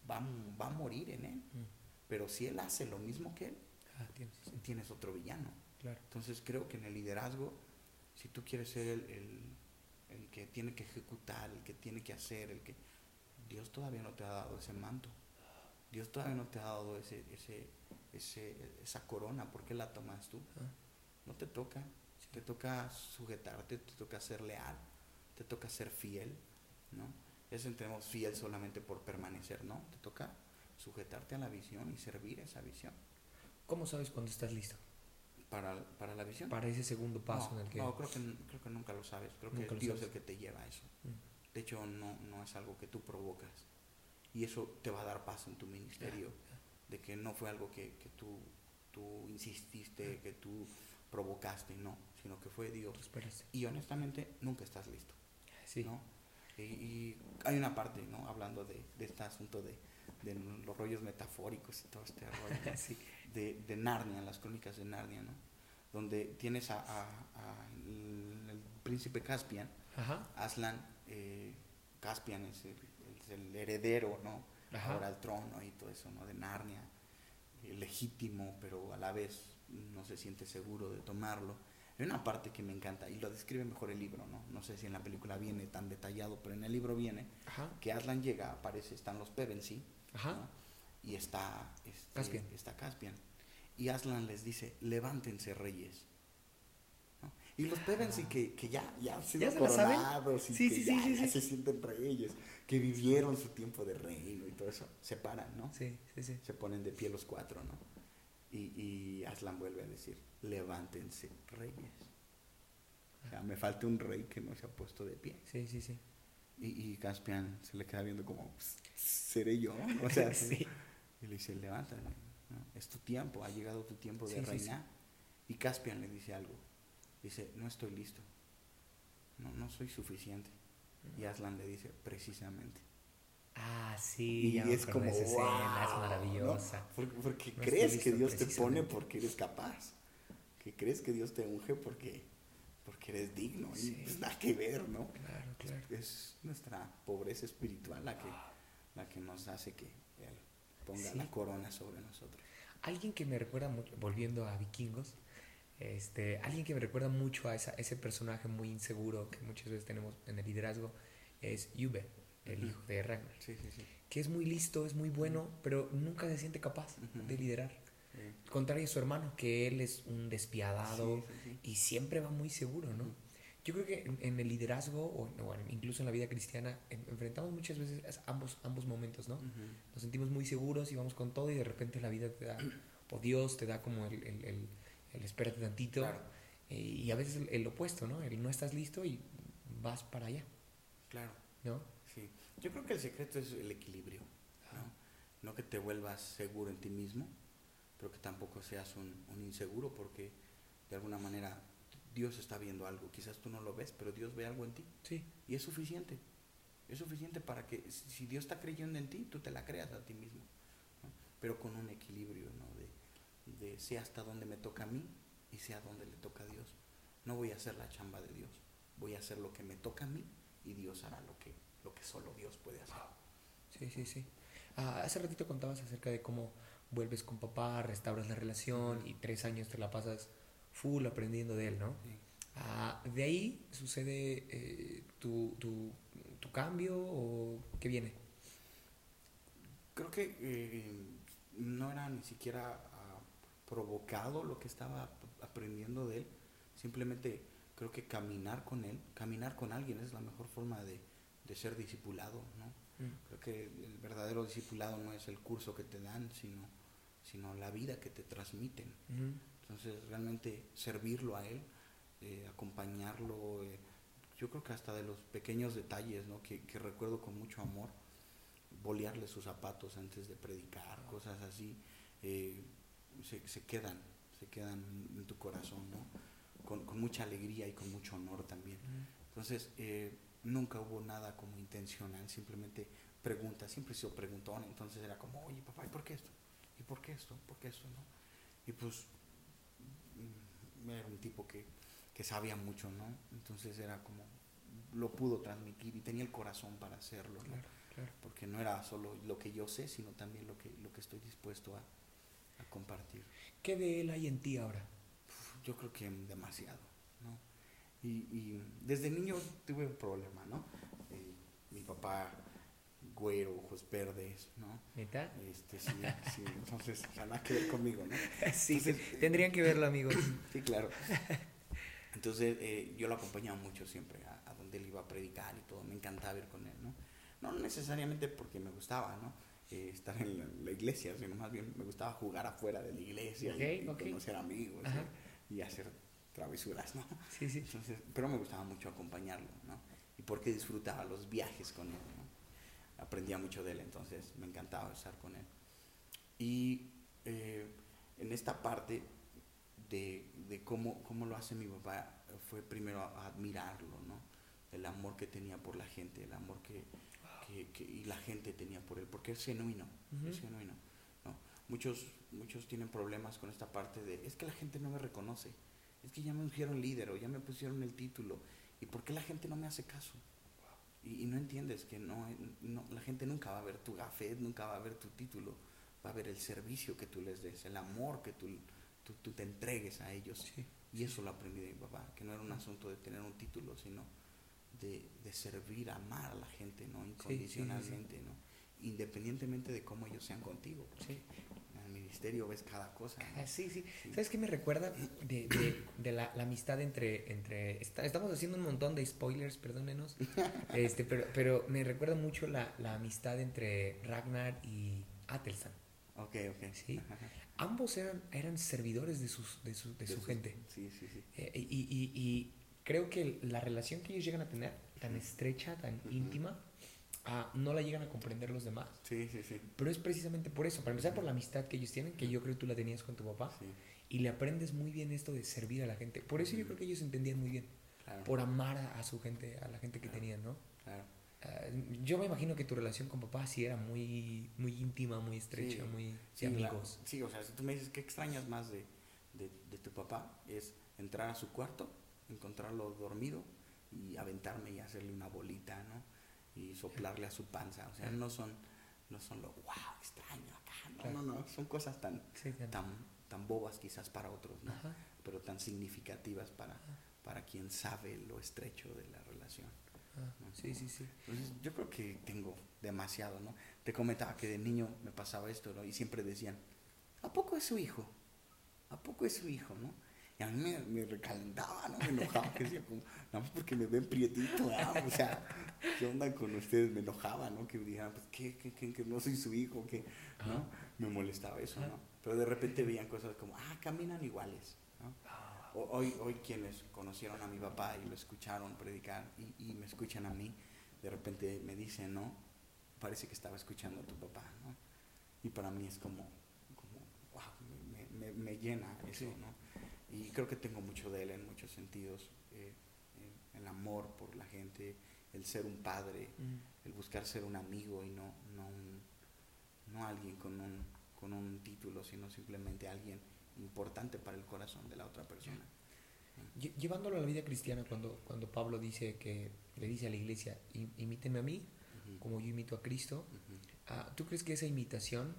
[SPEAKER 2] va, a- va a morir en él.
[SPEAKER 1] Mm.
[SPEAKER 2] Pero si él hace lo mismo que él,
[SPEAKER 1] Ah, tienes,
[SPEAKER 2] otro villano.
[SPEAKER 1] claro.
[SPEAKER 2] Entonces creo que en el liderazgo, si tú quieres ser el, el- el que tiene que ejecutar, el que tiene que hacer, el que Dios todavía no te ha dado ese manto. Dios todavía no te ha dado ese, ese, ese, esa corona. ¿Por qué la tomas tú?
[SPEAKER 1] Ah,
[SPEAKER 2] No te toca. Te toca sujetarte, te toca ser leal, te toca ser fiel, ¿no? Eso entendemos fiel solamente por permanecer, ¿no? Te toca sujetarte a la visión y servir esa visión.
[SPEAKER 1] ¿Cómo sabes cuando estás listo?
[SPEAKER 2] Para, para la visión.
[SPEAKER 1] Para ese segundo paso
[SPEAKER 2] no,
[SPEAKER 1] en el que...
[SPEAKER 2] no, creo que, creo que nunca lo sabes. Creo que
[SPEAKER 1] Nunca
[SPEAKER 2] Dios es el que te lleva a eso.
[SPEAKER 1] Mm.
[SPEAKER 2] De hecho, no, no es algo que tú provocas. Y eso te va a dar paz en tu ministerio. De que no fue algo que, que tú, tú insististe, que tú provocaste, no. Sino que fue Dios. Y honestamente, nunca estás listo.
[SPEAKER 1] Sí.
[SPEAKER 2] ¿no? Y, y hay una parte, ¿no? Hablando de, de este asunto de, de los rollos metafóricos y todo este rollo. [laughs]
[SPEAKER 1] sí.
[SPEAKER 2] de, de Narnia, las crónicas de Narnia, ¿no? Donde tienes a, a- a el, el príncipe Caspian,
[SPEAKER 1] Ajá.
[SPEAKER 2] Aslan, eh, Caspian es el, es el heredero, ¿no?
[SPEAKER 1] Ajá.
[SPEAKER 2] Ahora al trono y todo eso, ¿no? De Narnia, eh, legítimo, pero a la vez no se siente seguro de tomarlo. Hay una parte que me encanta y lo describe mejor el libro, ¿no? No sé si en la película viene tan detallado, pero en el libro viene
[SPEAKER 1] Ajá.
[SPEAKER 2] que Aslan llega, aparece, están los Pevensey. ¿no? y está, este,
[SPEAKER 1] Caspian.
[SPEAKER 2] está Caspian. Y Aslan les dice, levántense reyes. Y los Pevensey que, que ya, ya han sido
[SPEAKER 1] ¿Ya se
[SPEAKER 2] coronados y
[SPEAKER 1] Sí,
[SPEAKER 2] que
[SPEAKER 1] sí,
[SPEAKER 2] ya,
[SPEAKER 1] sí,
[SPEAKER 2] ya se sienten reyes, que vivieron su tiempo de reino y todo eso, se paran, ¿no?
[SPEAKER 1] Sí, sí, sí.
[SPEAKER 2] Se ponen de pie los cuatro, ¿no? Y, y Aslan vuelve a decir, levántense reyes. O sea, me falta un rey que no se ha puesto de pie.
[SPEAKER 1] Sí, sí, sí.
[SPEAKER 2] Y, y Caspian se le queda viendo como, "Pues, seré yo. O sea, [laughs]
[SPEAKER 1] Sí.
[SPEAKER 2] Y le dice, levántate, ¿no? es tu tiempo, ha llegado tu tiempo de reinar. Y Caspian le dice algo, dice, no estoy listo, no, no soy suficiente. Y Aslan le dice, precisamente.
[SPEAKER 1] Ah, sí.
[SPEAKER 2] Y
[SPEAKER 1] ya
[SPEAKER 2] es como,
[SPEAKER 1] escena, es
[SPEAKER 2] "Wow", ¿no?
[SPEAKER 1] maravillosa.
[SPEAKER 2] Porque, porque
[SPEAKER 1] No estoy
[SPEAKER 2] crees que Dios te pone porque eres capaz, que crees que Dios te unge porque, porque eres digno. Y pues nada que ver, ¿no?
[SPEAKER 1] Claro, claro.
[SPEAKER 2] Es nuestra pobreza espiritual la que, la que nos hace que Él ponga
[SPEAKER 1] Sí.
[SPEAKER 2] la corona sobre nosotros.
[SPEAKER 1] Alguien que me recuerda mucho, volviendo a vikingos, este, alguien que me recuerda mucho a esa, ese personaje muy inseguro que muchas veces tenemos en el liderazgo es Yube, el hijo de Ragnar,
[SPEAKER 2] Sí, sí, sí.
[SPEAKER 1] que es muy listo, es muy bueno, pero nunca se siente capaz de liderar. Contrario a su hermano, que él es un despiadado y siempre va muy seguro, ¿no? Yo creo que en, en el liderazgo, o, incluso en la vida cristiana, en- enfrentamos muchas veces es- ambos, ambos momentos, ¿no? Nos sentimos muy seguros y vamos con todo y de repente la vida te da, o Dios te da como el, el, el, el espérate tantito.
[SPEAKER 2] Claro.
[SPEAKER 1] eh, y a veces el, el opuesto, ¿no? El no estás listo y vas para allá,
[SPEAKER 2] Claro,
[SPEAKER 1] ¿no?
[SPEAKER 2] sí. Yo creo que el secreto es el equilibrio, ¿no? No que te vuelvas seguro en ti mismo, pero que tampoco seas un, un inseguro porque de alguna manera Dios está viendo algo. Quizás tú no lo ves, pero Dios ve algo en ti.
[SPEAKER 1] Sí,
[SPEAKER 2] Y es suficiente. Es suficiente para que si si Dios está creyendo en ti, tú te la creas a ti mismo. ¿no? Pero con un equilibrio, ¿no? De, sé hasta dónde me toca a mí y sé a dónde le toca a Dios. No voy a hacer la chamba de Dios. Voy a hacer lo que me toca a mí y Dios hará lo que, lo que solo Dios puede hacer.
[SPEAKER 1] sí, sí, sí. Ah, hace ratito contabas acerca de cómo vuelves con papá, restauras la relación y tres años te la pasas full aprendiendo de él, ¿no?
[SPEAKER 2] Sí.
[SPEAKER 1] Ah, ¿De ahí sucede eh, tu, tu, tu cambio o qué viene?
[SPEAKER 2] Creo que eh, no era ni siquiera provocado lo que estaba ap- aprendiendo de él. Simplemente creo que caminar con él, caminar con alguien es la mejor forma de, de ser discipulado, ¿no? Creo que el verdadero discipulado no es el curso que te dan, sino, sino la vida que te transmiten. Entonces, realmente servirlo a él, eh, acompañarlo, eh, yo creo que hasta de los pequeños detalles, ¿no? Que, que recuerdo con mucho amor. bolearle sus zapatos antes de predicar, cosas así, eh, se, se quedan, se quedan en tu corazón, ¿no? Con, con mucha alegría y con mucho honor también. Entonces, eh, nunca hubo nada como intencional, simplemente preguntas, siempre he sido preguntón, entonces era como, oye papá, ¿y por qué esto? ¿Y por qué esto? ¿Por qué esto? ¿no? Y pues mm, era un tipo que, que sabía mucho, ¿no? Entonces era como, lo pudo transmitir y tenía el corazón para hacerlo, ¿no?
[SPEAKER 1] Claro, claro.
[SPEAKER 2] Porque no era solo lo que yo sé, sino también lo que, lo que estoy dispuesto a, a compartir.
[SPEAKER 1] ¿Qué de él hay en ti ahora?
[SPEAKER 2] Uf, Yo creo que demasiado, ¿no? Y, y desde niño tuve un problema, ¿no? Eh, mi papá, güero, ojos verdes, ¿no?
[SPEAKER 1] ¿Neta?
[SPEAKER 2] Este, sí, sí, entonces, [laughs] nada que ver conmigo, ¿no? [laughs]
[SPEAKER 1] Sí,
[SPEAKER 2] Entonces,
[SPEAKER 1] tendrían que verlo, amigos. [laughs]
[SPEAKER 2] Sí, claro. Entonces, eh, yo lo acompañaba mucho siempre a, a donde él iba a predicar y todo. Me encantaba ir con él, ¿no? No necesariamente porque me gustaba, ¿no? Eh, estar en la, la iglesia, sino más bien me gustaba jugar afuera de la iglesia y- conocer amigos y, y hacer travesuras, ¿no?
[SPEAKER 1] Sí, sí.
[SPEAKER 2] Entonces, pero me gustaba mucho acompañarlo, ¿no? Y porque disfrutaba los viajes con él, ¿no? Aprendía mucho de él, entonces me encantaba estar con él. Y eh, en esta parte de, de cómo, cómo lo hace mi papá, fue primero a- a admirarlo, ¿no? El amor que tenía por la gente, el amor que, que, que- y la gente tenía por él, porque es genuino, es genuino, ¿no? Muchos, muchos tienen problemas con esta parte de, es que la gente no me reconoce, es que ya me ungieron líder o ya me pusieron el título, ¿y por qué la gente no me hace caso? Y, y no entiendes que no, no- la gente nunca va a ver tu gafet, nunca va a ver tu título, va a ver el servicio que tú les des, el amor que tú, tú, tú te entregues a ellos.
[SPEAKER 1] Sí.
[SPEAKER 2] Y eso lo aprendí de mi papá, que no era un asunto de tener un título, sino de, de servir, amar a la gente, ¿no?
[SPEAKER 1] sí, sí.
[SPEAKER 2] Incondicionalmente, ¿no? Independientemente de cómo ellos sean contigo.
[SPEAKER 1] Sí.
[SPEAKER 2] En el ministerio ves cada cosa. ¿no?
[SPEAKER 1] Ah, sí, sí. ¿Sabes qué me recuerda de, de- de la, la amistad entre... entre está- estamos haciendo un montón de spoilers, perdónenos. [laughs] este, pero, pero me recuerda mucho la, la amistad entre Ragnar y Atelstan.
[SPEAKER 2] Ok, ok.
[SPEAKER 1] Sí. [laughs]
[SPEAKER 2] Ajá, ajá.
[SPEAKER 1] Ambos eran, eran servidores de, sus, de, su, de su gente.
[SPEAKER 2] Sí, sí, sí.
[SPEAKER 1] Eh, y, y- y creo que la relación que ellos llegan a tener, tan estrecha, tan
[SPEAKER 2] Ujú.
[SPEAKER 1] íntima, ah, no la llegan a comprender los demás.
[SPEAKER 2] Sí, sí, sí.
[SPEAKER 1] Pero es precisamente por eso, para empezar por la amistad que ellos tienen, que yo creo que tú la tenías con tu papá,
[SPEAKER 2] sí,
[SPEAKER 1] y le aprendes muy bien esto de servir a la gente. Por eso yo creo que ellos entendían muy bien,
[SPEAKER 2] claro.
[SPEAKER 1] por amar a, a su gente, a la gente que
[SPEAKER 2] Claro.
[SPEAKER 1] tenían, ¿no?
[SPEAKER 2] claro.
[SPEAKER 1] Ah, yo me imagino que tu relación con papá sí era muy, muy íntima, muy estrecha,
[SPEAKER 2] Sí,
[SPEAKER 1] muy
[SPEAKER 2] Sí,
[SPEAKER 1] de
[SPEAKER 2] la-
[SPEAKER 1] amigos.
[SPEAKER 2] sí, o sea, si tú me dices qué extrañas más de, de, de tu papá, es entrar a su cuarto, encontrarlo dormido y aventarme y hacerle una bolita, ¿no? Y soplarle a su panza. O sea, no son, no son lo, wow, extraño acá. No,
[SPEAKER 1] Claro.
[SPEAKER 2] no, no. Son cosas tan,
[SPEAKER 1] Sí, tan-
[SPEAKER 2] tan, tan bobas quizás para otros, ¿no?
[SPEAKER 1] Ajá.
[SPEAKER 2] Pero tan significativas para, para quien sabe lo estrecho de la relación.
[SPEAKER 1] Ah, sí, sí, sí.
[SPEAKER 2] Entonces, yo creo que tengo demasiado, ¿no? Te comentaba que de niño me pasaba esto, ¿no? Y siempre decían, ¿a poco es su hijo? ¿A poco es su hijo, no? Y a mí me, me recalentaba, ¿no? Me enojaba, que decía, como, nada más porque me ven prietito, ¿ah? O sea, ¿qué onda con ustedes? Me enojaba, ¿no? Que me dijeran, pues, ¿qué, qué, qué, que no soy su hijo? ¿Qué? ¿No? Me molestaba eso. ¿no? Pero de repente veían cosas como, ah, caminan iguales, ¿no? O- Hoy, hoy quienes conocieron a mi papá y lo escucharon predicar y, y me escuchan a mí, de repente me dicen, ¿no? Parece que estaba escuchando a tu papá, ¿no? Y para mí es como, como wow, me, me- me llena eso. ¿no? Y creo que tengo mucho de él en muchos sentidos, eh, el, el amor por la gente, el ser un padre,
[SPEAKER 1] Mm.
[SPEAKER 2] el buscar ser un amigo y no, no, un- no alguien con un, con un título, sino simplemente alguien importante para el corazón de la otra persona.
[SPEAKER 1] Lle- Llevándolo a la vida cristiana, cuando, cuando Pablo dice que le dice a la iglesia, "Im- imítenme a mí,
[SPEAKER 2] Ujú,
[SPEAKER 1] como yo imito a Cristo,
[SPEAKER 2] ujú.
[SPEAKER 1] ah, ¿tú crees que esa imitación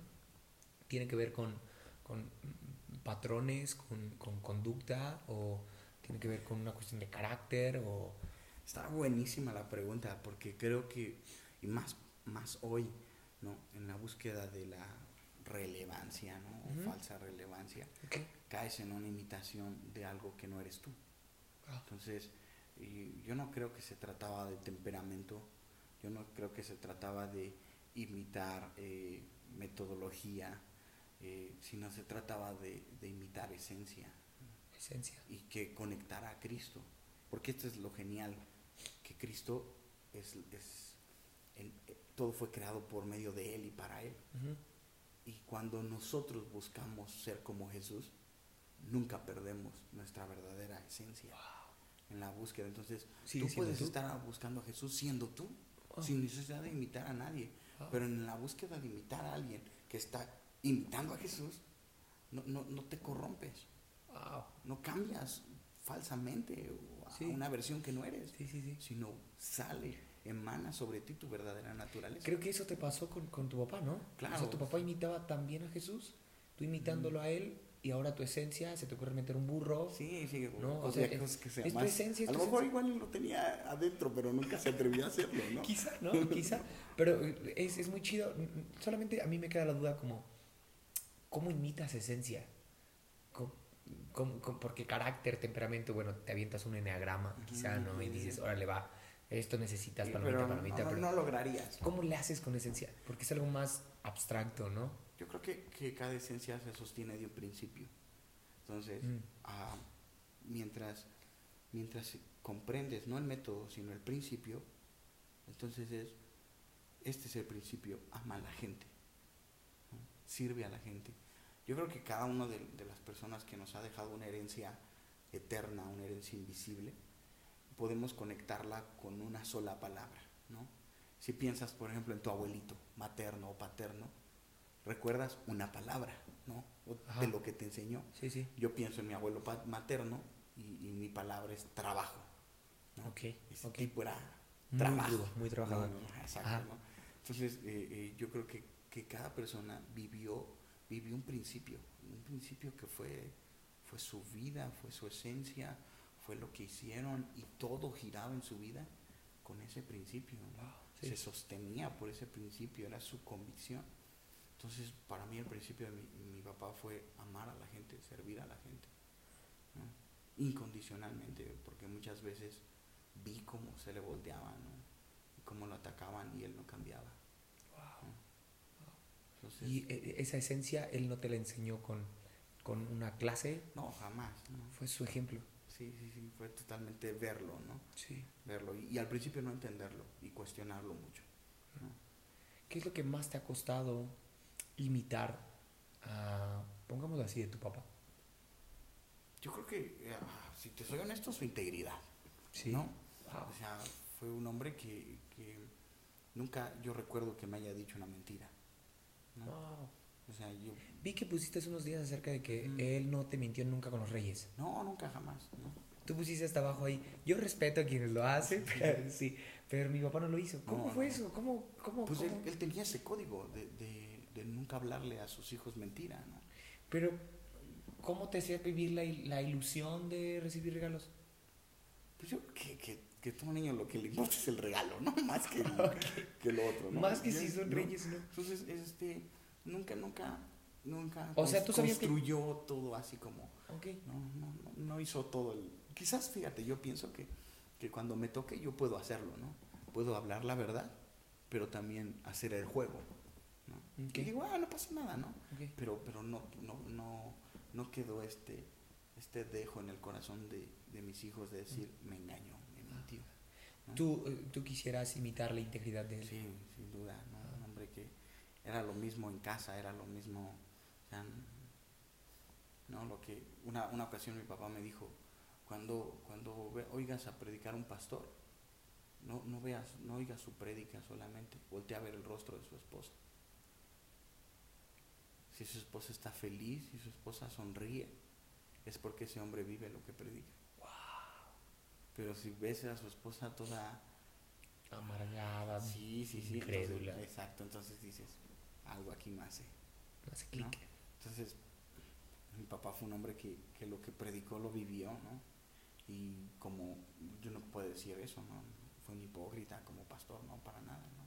[SPEAKER 1] tiene que ver con, con patrones, con, con conducta, o tiene que ver con una cuestión de carácter, o
[SPEAKER 2] Está buenísima la pregunta porque creo que, y más, más hoy, ¿no? En la búsqueda de la relevancia, ¿no? Falsa relevancia, caes en una imitación de algo que no eres tú.
[SPEAKER 1] Ah,
[SPEAKER 2] Entonces, y yo no creo que se trataba de temperamento, yo no creo que se trataba de imitar eh, metodología, eh, sino se trataba de, de imitar esencia
[SPEAKER 1] esencia.
[SPEAKER 2] y que conectara a Cristo. Porque esto es lo genial, que Cristo es, es, eh, todo fue creado por medio de Él y para Él. Y cuando nosotros buscamos ser como Jesús, nunca perdemos nuestra verdadera esencia en la búsqueda. Entonces,
[SPEAKER 1] Sigue
[SPEAKER 2] tú puedes
[SPEAKER 1] tú.
[SPEAKER 2] estar buscando a Jesús siendo tú,
[SPEAKER 1] Wow.
[SPEAKER 2] sin necesidad de imitar a nadie.
[SPEAKER 1] Wow.
[SPEAKER 2] Pero en la búsqueda de imitar a alguien que está imitando a Jesús, no, no, no te corrompes,
[SPEAKER 1] Wow.
[SPEAKER 2] no cambias falsamente o a
[SPEAKER 1] Sí.
[SPEAKER 2] una versión que no eres,
[SPEAKER 1] Sí, sí,
[SPEAKER 2] sino sale, emana sobre ti tu verdadera naturaleza.
[SPEAKER 1] Creo que eso te pasó con, con tu papá, ¿no?
[SPEAKER 2] Claro.
[SPEAKER 1] O sea, tu papá imitaba también a Jesús, tú imitándolo a él, y ahora tu esencia, se te ocurre meter un burro.
[SPEAKER 2] Sí, sí,
[SPEAKER 1] No, o sea,
[SPEAKER 2] cosas que sea
[SPEAKER 1] es tu
[SPEAKER 2] más-
[SPEAKER 1] esencia, es
[SPEAKER 2] A
[SPEAKER 1] tu
[SPEAKER 2] lo mejor igual lo tenía adentro, pero nunca se atrevió a hacerlo, ¿no? [laughs]
[SPEAKER 1] Quizá, ¿no? Quizá. Pero eh, es, es muy chido. Solamente a mí me queda la duda como, ¿cómo imitas esencia? ¿Cómo- cómo- cómo- porque carácter, temperamento, bueno, te avientas un enneagrama, quizá, ¿no? Y dices, órale, va, esto necesitas palomita,
[SPEAKER 2] pero
[SPEAKER 1] palomita,
[SPEAKER 2] no,
[SPEAKER 1] pero
[SPEAKER 2] no lograrías.
[SPEAKER 1] ¿cómo le haces con esencia? Porque es algo más abstracto, ¿no?
[SPEAKER 2] Yo creo que, que cada esencia se sostiene de un principio. Entonces,
[SPEAKER 1] Mm.
[SPEAKER 2] ah, mientras, mientras comprendes no el método, sino el principio, entonces es, este es el principio, ama a la gente, ¿no? sirve a la gente. Yo creo que cada una de, de las personas que nos ha dejado una herencia eterna, una herencia invisible, podemos conectarla con una sola palabra, ¿no? Si piensas, por ejemplo, en tu abuelito materno o paterno, recuerdas una palabra, ¿no?
[SPEAKER 1] Ajá.
[SPEAKER 2] de lo que te enseñó.
[SPEAKER 1] Sí, sí.
[SPEAKER 2] Yo pienso en mi abuelo materno y, y mi palabra es trabajo. ¿no?
[SPEAKER 1] Ok,
[SPEAKER 2] Ese tipo era
[SPEAKER 1] Muy
[SPEAKER 2] trabajo.
[SPEAKER 1] duro, muy trabajador.
[SPEAKER 2] No, no, exacto,
[SPEAKER 1] Ajá.
[SPEAKER 2] ¿no? Entonces, eh, eh, yo creo que, que cada persona vivió, vivió un principio, un principio que fue, fue su vida, fue su esencia, fue lo que hicieron y todo giraba en su vida con ese principio. ¿no?
[SPEAKER 1] Wow, sí.
[SPEAKER 2] Se sostenía por ese principio, era su convicción. Entonces, para mí el principio de mi, mi papá fue amar a la gente, servir a la gente, ¿no? incondicionalmente, porque muchas veces vi cómo se le volteaban, ¿no? y cómo lo atacaban y él no cambiaba.
[SPEAKER 1] Y eh, esa esencia él no te la enseñó con, con una clase,
[SPEAKER 2] no, jamás. ¿no?
[SPEAKER 1] fue su ejemplo.
[SPEAKER 2] Sí, sí, sí, fue totalmente verlo, ¿no?
[SPEAKER 1] Sí.
[SPEAKER 2] Verlo y, y al principio no entenderlo y cuestionarlo mucho. ¿no?
[SPEAKER 1] ¿Qué es lo que más te ha costado imitar a, pongámoslo así, de tu papá?
[SPEAKER 2] Yo creo que, eh, si te soy honesto, su integridad.
[SPEAKER 1] Sí.
[SPEAKER 2] ¿no?
[SPEAKER 1] Wow.
[SPEAKER 2] O sea, fue un hombre que, que nunca yo recuerdo que me haya dicho una mentira. ¿No?
[SPEAKER 1] Wow.
[SPEAKER 2] O sea, yo,
[SPEAKER 1] Vi que pusiste hace unos días acerca de que él no te mintió nunca con los reyes.
[SPEAKER 2] no, nunca jamás. ¿no?
[SPEAKER 1] Tú pusiste hasta abajo ahí. Yo respeto a quienes lo hacen, pero, sí, pero mi papá no lo hizo. ¿Cómo
[SPEAKER 2] No,
[SPEAKER 1] fue
[SPEAKER 2] no.
[SPEAKER 1] eso? ¿Cómo? cómo,
[SPEAKER 2] Pues él,
[SPEAKER 1] cómo?
[SPEAKER 2] él tenía ese código de, de, de nunca hablarle a sus hijos mentira, ¿no?
[SPEAKER 1] Pero, ¿cómo te hacía vivir la, la ilusión de recibir regalos?
[SPEAKER 2] Pues yo creo que, que, que todo niño lo que le importa es el regalo, ¿no? [laughs] Más que, el- que lo otro, ¿no?
[SPEAKER 1] Más que si son
[SPEAKER 2] ¿no?
[SPEAKER 1] reyes, ¿no?
[SPEAKER 2] Entonces, este, nunca, nunca, nunca
[SPEAKER 1] O sea, tú sabías que-
[SPEAKER 2] construyó todo así como,
[SPEAKER 1] Ok.
[SPEAKER 2] no, no, no, no hizo todo el... Quizás, fíjate, yo pienso que, que cuando me toque yo puedo hacerlo, ¿no? Puedo hablar la verdad, pero también hacer el juego, ¿no? Y digo, ah, no pasa nada, ¿no? Pero, pero no, no, no, no quedó este, este dejo en el corazón de, de mis hijos de decir, me engañó. ¿No?
[SPEAKER 1] ¿Tú, eh, tú quisieras imitar la integridad de él.
[SPEAKER 2] Sí, sin duda, ¿no? Un hombre que era lo mismo en casa, era lo mismo, o sea, no, lo que, una, una ocasión mi papá me dijo, cuando, cuando oigas a predicar un pastor, no, no veas, no oigas su prédica solamente, voltea a ver el rostro de su esposa. Si su esposa está feliz, si su esposa sonríe, es porque ese hombre vive lo que predica. Pero si ves a su esposa toda
[SPEAKER 1] Amargada.
[SPEAKER 2] Sí, sí, sí.
[SPEAKER 1] Incrédula.
[SPEAKER 2] entonces- exacto, entonces dices, algo aquí más hace.
[SPEAKER 1] No hace
[SPEAKER 2] ¿no?
[SPEAKER 1] clic.
[SPEAKER 2] Entonces, mi papá fue un hombre que, que lo que predicó lo vivió, ¿no? Y como yo no puedo decir eso, ¿no? Fue un hipócrita como pastor, no, para nada, ¿no?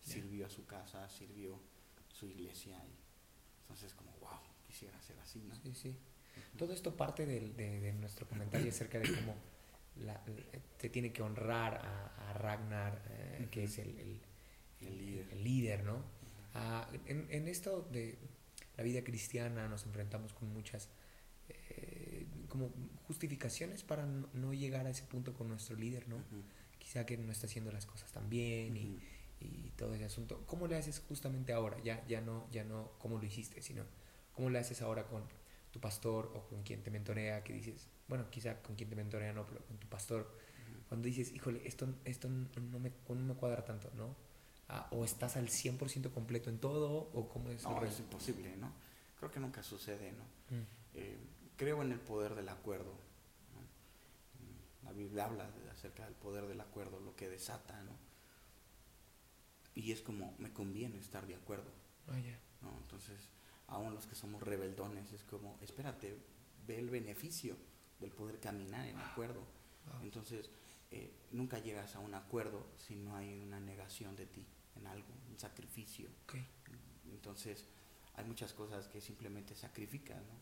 [SPEAKER 2] Sirvió a su casa, sirvió su iglesia y entonces como, wow, quisiera ser así, ¿no?
[SPEAKER 1] Sí, sí. Todo esto parte del- de, de nuestro comentario acerca de cómo la- te tiene que honrar a, a Ragnar, eh, que es el, el-
[SPEAKER 2] El líder.
[SPEAKER 1] el líder, ¿no? Ah, en, en esto de la vida cristiana nos enfrentamos con muchas eh, como justificaciones para no, no llegar a ese punto con nuestro líder, ¿no?
[SPEAKER 2] Ujú.
[SPEAKER 1] quizá que no está haciendo las cosas tan bien y, y todo ese asunto. ¿Cómo le haces justamente ahora? Ya, ya no, ya no cómo lo hiciste, sino cómo le haces ahora con tu pastor o con quien te mentorea, que dices, bueno, quizá con quien te mentorea no, pero con tu pastor, cuando dices, híjole, esto, esto no, me, no me cuadra tanto, ¿no? Ah, o estás al 100% completo en todo, o cómo es
[SPEAKER 2] No, es imposible, ¿no? Creo que nunca sucede, ¿no?
[SPEAKER 1] Mm,
[SPEAKER 2] Eh, creo en el poder del acuerdo. ¿no? Mm, La Biblia habla de- acerca del poder del acuerdo, lo que desata, ¿no? Y es como, me conviene estar de acuerdo,
[SPEAKER 1] ah, ya.
[SPEAKER 2] ¿no? Entonces, aún los que somos rebeldones, es como, espérate, ve el beneficio del poder caminar en acuerdo.
[SPEAKER 1] Wow.
[SPEAKER 2] Entonces, eh, nunca llegas a un acuerdo si no hay una negación de ti en algo, un sacrificio. Entonces, hay muchas cosas que simplemente sacrifican, ¿no?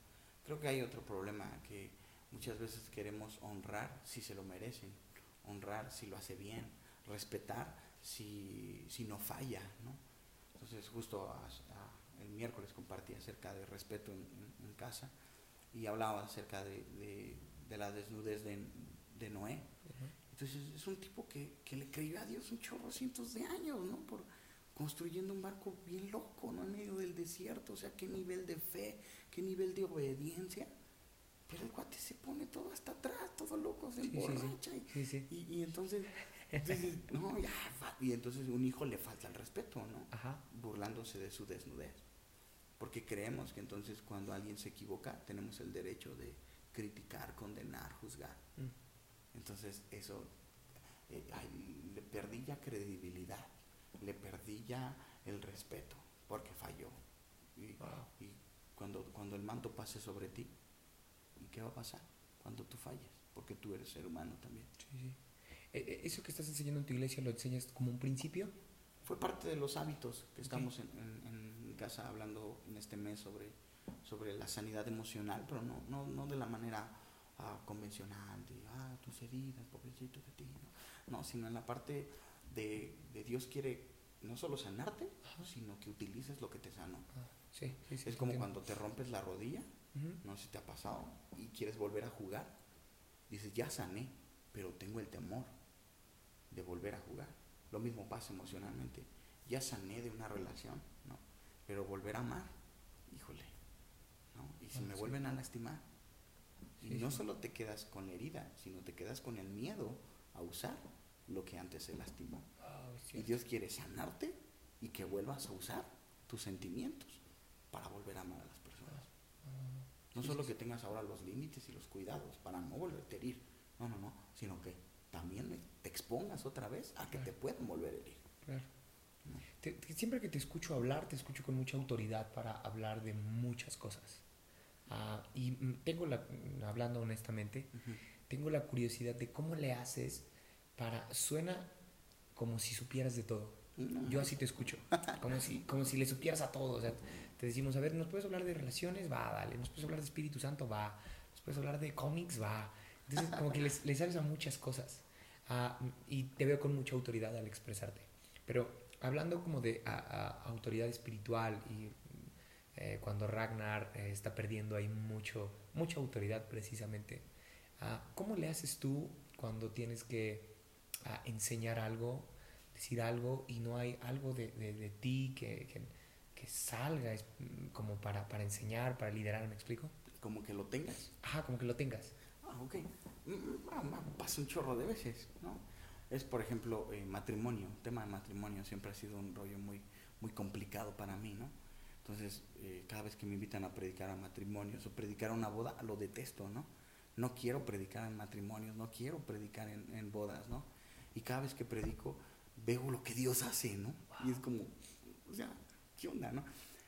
[SPEAKER 2] Creo que hay otro problema que muchas veces queremos honrar si se lo merecen, honrar si lo hace bien, respetar si, si no falla, ¿no? Entonces, justo a- a- el miércoles compartí acerca de respeto en, en- en casa y hablaba acerca de, de- de la desnudez de, de Noé. Entonces es un tipo que, que le creyó a Dios un chorro cientos de años, ¿no? Por construyendo un barco bien loco, ¿no? En medio del desierto, o sea, qué nivel de fe, qué nivel de obediencia. Pero el cuate se pone todo hasta atrás, todo loco, se
[SPEAKER 1] Sí,
[SPEAKER 2] emborracha. y-
[SPEAKER 1] Sí, sí.
[SPEAKER 2] Y, y entonces, entonces, no, ya, y entonces un hijo le falta el respeto, ¿no?
[SPEAKER 1] Ajá.
[SPEAKER 2] Burlándose de su desnudez. Porque creemos que entonces cuando alguien se equivoca, tenemos el derecho de criticar, condenar, juzgar.
[SPEAKER 1] Mm,
[SPEAKER 2] Entonces eso, eh, ay, le perdí ya credibilidad, le perdí ya el respeto, porque falló. Y,
[SPEAKER 1] Wow.
[SPEAKER 2] y cuando, cuando el manto pase sobre ti, ¿y qué va a pasar? Cuando tú falles, porque tú eres ser humano también.
[SPEAKER 1] Sí, sí. Eh, eh, ¿Eso que estás enseñando en tu iglesia lo enseñas como un principio?
[SPEAKER 2] Fue parte de los hábitos que estamos en, en- en casa hablando en este mes sobre, sobre la sanidad emocional, pero no, no, no de la manera ah, convencional, de, ah, tus heridas, pobrecito de ti, no, No, sino en la parte de, de Dios quiere no solo sanarte,
[SPEAKER 1] Ajá.
[SPEAKER 2] sino que utilices lo que te sanó.
[SPEAKER 1] Ah, sí, sí, sí.
[SPEAKER 2] es como cuando te rompes la rodilla, no sé si te ha pasado, y quieres volver a jugar, dices, ya sané, pero tengo el temor de volver a jugar. Lo mismo pasa emocionalmente. Ya sané de una relación, ¿no? Pero volver a amar, híjole, ¿no? Y si
[SPEAKER 1] Ah,
[SPEAKER 2] me
[SPEAKER 1] sí.
[SPEAKER 2] vuelven a lastimar, y no solo te quedas con la herida, sino te quedas con el miedo a usar lo que antes se lastimó.
[SPEAKER 1] Es
[SPEAKER 2] Y. Dios quiere sanarte y que vuelvas a usar tus sentimientos para volver a amar a las personas.
[SPEAKER 1] Ah,
[SPEAKER 2] No solo que tengas ahora los límites y los cuidados para no volverte a herir, no, no, no, sino que también te expongas otra vez a que
[SPEAKER 1] Claro.
[SPEAKER 2] te puedan volver a herir.
[SPEAKER 1] Claro. Te- te- siempre que te escucho hablar, te escucho con mucha autoridad para hablar de muchas cosas. Ah, y mm, tengo la, mm, hablando honestamente, tengo la curiosidad de cómo le haces para, suena como si supieras de todo.
[SPEAKER 2] No.
[SPEAKER 1] Yo así te escucho, como si, como si le supieras a todo. O sea, te decimos, a ver, ¿nos puedes hablar de relaciones? Va, dale. ¿Nos puedes hablar de Espíritu Santo? Va. ¿Nos puedes hablar de cómics? Va. Entonces, como que le sabes a muchas cosas. Ah, y te veo con mucha autoridad al expresarte. Pero hablando como de a- a- autoridad espiritual y eh, cuando Ragnar eh, está perdiendo ahí mucho, mucha autoridad precisamente, ah, ¿cómo le haces tú cuando tienes que ah, enseñar algo, decir algo y no hay algo de, de- de ti que, que, que salga mm, como para, para enseñar, para liderar, ¿me explico?
[SPEAKER 2] Como que lo tengas.
[SPEAKER 1] Ajá, como que lo tengas.
[SPEAKER 2] Ah, ok. Mm, ah, ah, Pasa un chorro de veces, ¿no? Es, por ejemplo, eh, matrimonio. El tema de matrimonio siempre ha sido un rollo muy, muy complicado para mí, ¿no? Entonces, eh, cada vez que me invitan a predicar a matrimonios o predicar a una boda, lo detesto, ¿no? No quiero predicar en matrimonios, no quiero predicar en, en bodas, ¿no? Y cada vez que predico, veo lo que Dios hace, ¿no? Y es como, o sea, ¿qué onda, no?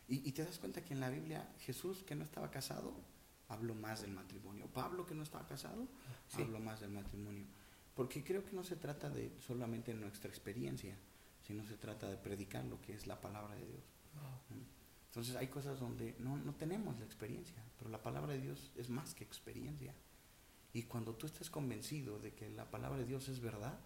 [SPEAKER 2] Y, y te das cuenta que en la Biblia Jesús, que no estaba casado, habló más del matrimonio. Pablo, que no estaba casado,
[SPEAKER 1] Sí.
[SPEAKER 2] habló más del matrimonio. Porque creo que no se trata de solamente nuestra experiencia, sino se trata de predicar lo que es la palabra de Dios. Entonces hay cosas donde no, no tenemos la experiencia, pero la palabra de Dios es más que experiencia. Y cuando tú estés convencido de que la palabra de Dios es verdad,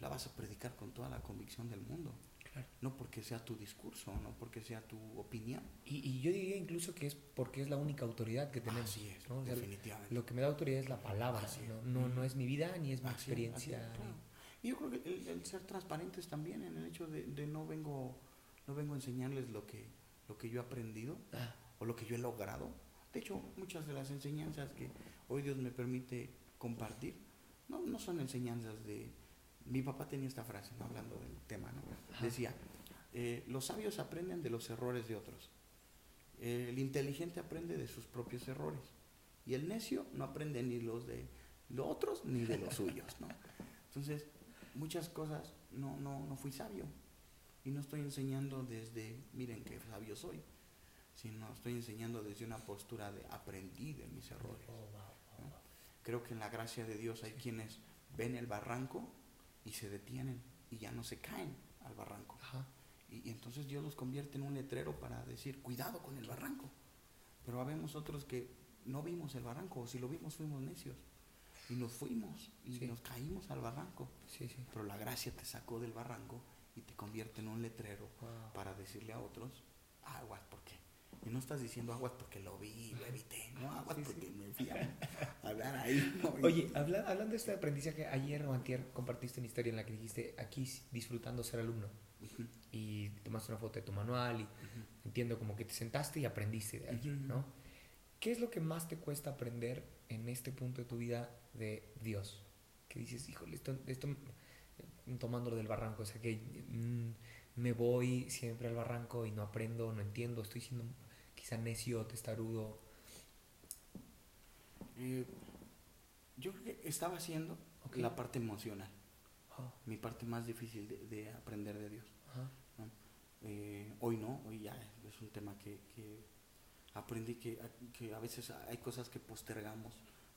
[SPEAKER 2] la vas a predicar con toda la convicción del mundo.
[SPEAKER 1] Claro.
[SPEAKER 2] No porque sea tu discurso, no porque sea tu opinión.
[SPEAKER 1] Y, y yo diría incluso que es porque es la única autoridad que tenemos.
[SPEAKER 2] Así es,
[SPEAKER 1] ¿no? O sea,
[SPEAKER 2] definitivamente.
[SPEAKER 1] lo que me da autoridad es la palabra,
[SPEAKER 2] Así es.
[SPEAKER 1] ¿no? No, no es mi vida ni es mi
[SPEAKER 2] Así
[SPEAKER 1] experiencia.
[SPEAKER 2] así es, claro.
[SPEAKER 1] ni-
[SPEAKER 2] Y yo creo que el, el ser transparentes también en el hecho de, de no vengo no vengo a enseñarles lo que lo que yo he aprendido
[SPEAKER 1] Ah,
[SPEAKER 2] o lo que yo he logrado. De hecho, muchas de las enseñanzas que hoy Dios me permite compartir no, no son enseñanzas de... Mi papá tenía esta frase, ¿no? hablando del tema, decía, eh, los sabios aprenden de los errores de otros. Eh, el inteligente aprende de sus propios errores. Y el necio no aprende ni los de los otros ni de los suyos, ¿no? Entonces, muchas cosas no, no, no fui sabio. Y no estoy enseñando desde, miren qué sabio soy, sino estoy enseñando desde una postura de aprendí de mis errores.
[SPEAKER 1] oh.
[SPEAKER 2] Creo que en la gracia de Dios hay quienes ven el barranco y se detienen y ya no se caen al barranco.
[SPEAKER 1] Ajá.
[SPEAKER 2] Y, y entonces Dios los convierte en un letrero para decir, cuidado con el barranco. Pero habemos otros que no vimos el barranco, o si lo vimos fuimos necios. Y nos fuimos y
[SPEAKER 1] Sí.
[SPEAKER 2] nos caímos al barranco.
[SPEAKER 1] Sí, sí.
[SPEAKER 2] Pero la gracia te sacó del barranco y te convierte en un letrero
[SPEAKER 1] Wow.
[SPEAKER 2] para decirle a otros, aguas, ¿por qué? Y no estás diciendo aguas porque lo vi, lo evité, no aguas
[SPEAKER 1] Sí, sí.
[SPEAKER 2] porque me fui a a hablar ahí. ¿no? Y- [laughs]
[SPEAKER 1] Oye, habla- hablando de este aprendizaje, ayer o antier compartiste una historia en la que dijiste aquí disfrutando ser alumno y tomaste una foto de tu manual y entiendo como que te sentaste y aprendiste de
[SPEAKER 2] Ujú.
[SPEAKER 1] ¿no? ¿Qué es lo que más te cuesta aprender en este punto de tu vida de Dios? Que dices, híjole, esto, esto mm, tomándolo del barranco, o sea que mm, me voy siempre al barranco y no aprendo, no entiendo, estoy siendo quizá necio, testarudo.
[SPEAKER 2] Eh, yo creo que estaba haciendo la parte emocional,
[SPEAKER 1] Ah,
[SPEAKER 2] mi parte más difícil de, de aprender de Dios. Eh, hoy no, hoy ya es un tema que, que aprendí que, a- que a veces hay cosas que postergamos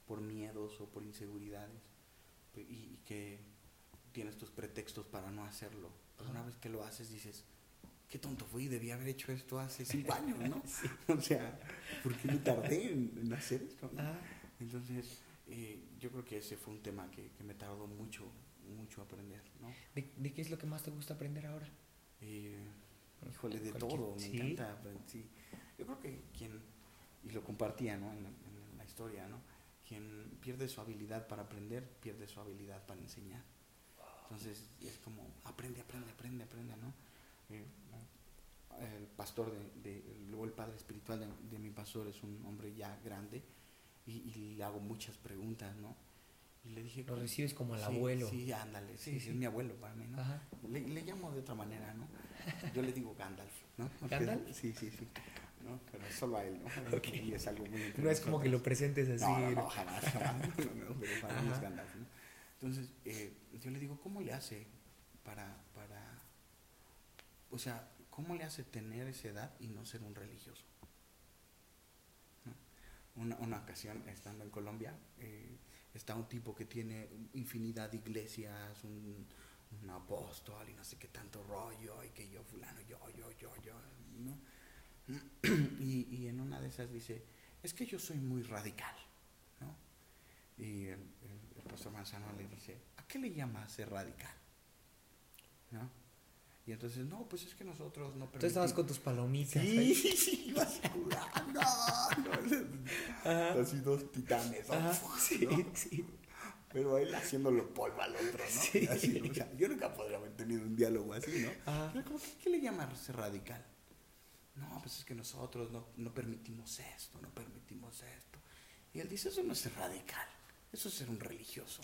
[SPEAKER 2] por miedos o por inseguridades y, y que tienes tus pretextos para no hacerlo. Pero una vez que lo haces dices, qué tonto fui, debí haber hecho esto hace cinco años, ¿no? [laughs] [laughs] O sea, ¿por qué me tardé en, en hacer esto? no?
[SPEAKER 1] Ah,
[SPEAKER 2] Entonces, eh, yo creo que ese fue un tema que, que me tardó mucho, mucho aprender, ¿no?
[SPEAKER 1] ¿De, de qué es lo que más te gusta aprender ahora?
[SPEAKER 2] Eh, híjole, de
[SPEAKER 1] Cualquier-
[SPEAKER 2] todo, me
[SPEAKER 1] sí.
[SPEAKER 2] encanta. sí. Yo creo que quien, y lo compartía ¿no? en, la, en la historia, ¿no? quien pierde su habilidad para aprender, pierde su habilidad para enseñar. Entonces, es como, aprende, aprende, aprende, aprende, ¿no? El pastor, de, de- luego el padre espiritual de, de mi pastor es un hombre ya grande y, y le hago muchas preguntas, ¿no? Y le dije...
[SPEAKER 1] Lo recibes como al
[SPEAKER 2] Sí,
[SPEAKER 1] abuelo.
[SPEAKER 2] Sí, ándale, sí,
[SPEAKER 1] Sí,
[SPEAKER 2] sí,
[SPEAKER 1] sí.
[SPEAKER 2] es mi abuelo para mí, ¿no? Le, le llamo de otra manera, ¿no? Yo le digo Gandalf, ¿no? Porque- [laughs]
[SPEAKER 1] ¿Gandalf? [laughs]
[SPEAKER 2] Sí, sí, sí. ¿no? Pero solo a él, ¿no? [laughs]
[SPEAKER 1] Ok.
[SPEAKER 2] Y es algo muy
[SPEAKER 1] No es como que lo presentes así.
[SPEAKER 2] No, no, no, jamás, jamás. No, no, pero para mí es. Gandalf, ¿no? Entonces, eh, yo le digo, ¿cómo le hace para, o sea, cómo le hace tener esa edad y no ser un religioso? Una, una ocasión, estando en Colombia, eh, está un tipo que tiene infinidad de iglesias, un, un apóstol y no sé qué tanto rollo, y que yo fulano, yo, yo, yo, yo, ¿no? [clears throat] Y, y en una de esas dice, es que yo soy muy radical, ¿no? Y el, el- el pastor Manzano le dice, ¿a qué le llama ser radical? ¿No? Y entonces, no, pues es que nosotros no
[SPEAKER 1] Tú estabas
[SPEAKER 2] permitimos-
[SPEAKER 1] con tus palomitas.
[SPEAKER 2] Sí, sí, [laughs] sí, ibas jugando. Así dos titanes. ¿no?
[SPEAKER 1] Ajá, [laughs]
[SPEAKER 2] ¿no?
[SPEAKER 1] sí, sí.
[SPEAKER 2] Pero él haciéndolo polvo al otro, ¿no?
[SPEAKER 1] Sí.
[SPEAKER 2] Así, o sea, yo nunca podría haber tenido un diálogo así, ¿no?
[SPEAKER 1] Ajá.
[SPEAKER 2] Pero como, ¿qué, qué le llama ser radical? No, pues es que nosotros no, no permitimos esto, no permitimos esto. Y él dice, eso no es ser radical, eso es ser un religioso.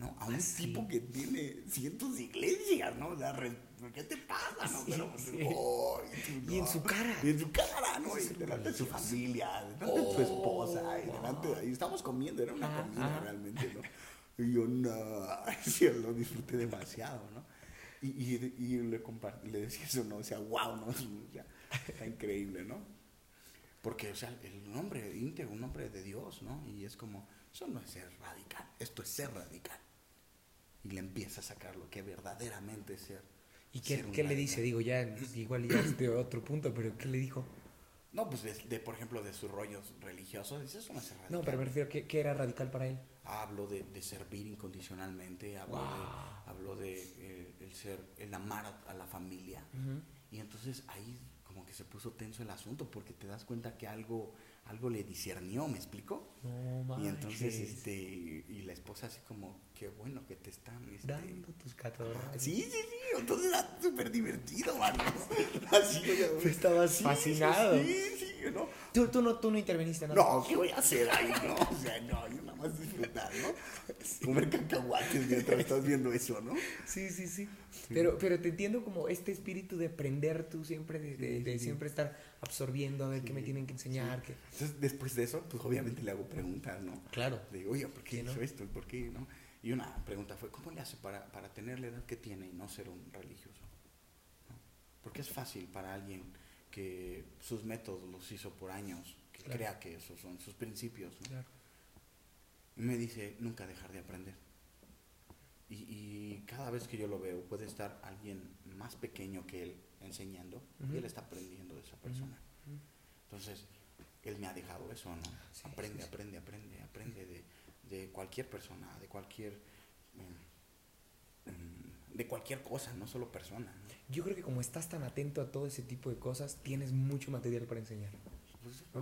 [SPEAKER 2] ¿No? A un
[SPEAKER 1] Así.
[SPEAKER 2] tipo que tiene cientos de iglesias, ¿no? O sea, re- ¿qué te pasa, no?
[SPEAKER 1] Sí,
[SPEAKER 2] Pero,
[SPEAKER 1] sí.
[SPEAKER 2] oh, y,
[SPEAKER 1] en su cara.
[SPEAKER 2] Y en su cara, ¿no? Y delante de su familia, delante de su esposa, y delante de ahí. Estamos comiendo, era una comida realmente, ¿no? Y yo, no, [laughs] sí, lo disfruté demasiado, ¿no? Y, y, y le, le decía eso, ¿no? O sea, wow, ¿no? [laughs] O sea, está increíble, ¿no? Porque, o sea, el nombre íntegro, un nombre de Dios, ¿no? Y es como, eso no es ser radical, esto es ser radical. Y le empieza a sacar lo que verdaderamente es ser.
[SPEAKER 1] ¿Y qué,
[SPEAKER 2] ser
[SPEAKER 1] qué le dice? Digo, ya igual ya es de otro punto, pero ¿qué le dijo?
[SPEAKER 2] No, pues de, de, por ejemplo, de sus rollos religiosos, eso no es radical.
[SPEAKER 1] No, pero me refiero, ¿qué, qué era radical para él?
[SPEAKER 2] Hablo de, de servir incondicionalmente, hablo
[SPEAKER 1] Wow.
[SPEAKER 2] de, hablo de eh, el ser, el amar a, a la familia. Y entonces ahí como que se puso tenso el asunto porque te das cuenta que algo, algo le discernió, ¿me explico?
[SPEAKER 1] No
[SPEAKER 2] Y entonces,
[SPEAKER 1] manches.
[SPEAKER 2] este, y la esposa así como, qué bueno que te están, este,
[SPEAKER 1] Dando tus catorrazos.
[SPEAKER 2] Sí, sí, sí, entonces era súper divertido, mano. [laughs] Así yo ya-
[SPEAKER 1] Tú estabas
[SPEAKER 2] Sí,
[SPEAKER 1] fascinado.
[SPEAKER 2] Sí, sí, sí, ¿no?
[SPEAKER 1] Tú, tú, no, tú no interveniste nada.
[SPEAKER 2] No, ¿qué voy a hacer ahí? No, o sea, no, yo nada más disfrutar, ¿no? Comer cacahuates mientras estás viendo eso, ¿no?
[SPEAKER 1] Sí, sí, sí. Pero, pero te entiendo como este espíritu de aprender tú siempre, de, de- de siempre estar absorbiendo, a ver qué me tienen que enseñar. que
[SPEAKER 2] Entonces, después de eso, pues obviamente le hago preguntas, ¿no?
[SPEAKER 1] Claro.
[SPEAKER 2] Le digo, oye, ¿por qué
[SPEAKER 1] Sí, ¿no?
[SPEAKER 2] hizo esto? ¿Por qué? ¿no? Y una pregunta fue, ¿cómo le hace para, para tener la edad que tiene y no ser un religioso? ¿No? Porque es fácil para alguien que sus métodos los hizo por años, que
[SPEAKER 1] Claro.
[SPEAKER 2] crea que esos son sus principios, ¿no?
[SPEAKER 1] Claro.
[SPEAKER 2] Me dice, nunca dejar de aprender. Y, y cada vez que yo lo veo, puede estar alguien más pequeño que él enseñando y él está aprendiendo de esa persona. Entonces, él me ha dejado eso, ¿no?
[SPEAKER 1] Sí,
[SPEAKER 2] aprende,
[SPEAKER 1] sí, sí.
[SPEAKER 2] aprende, aprende, aprende de, de cualquier persona, de cualquier... mm, de cualquier cosa, no solo persona. ¿no?
[SPEAKER 1] Yo creo que como estás tan atento a todo ese tipo de cosas, tienes mucho material para enseñar.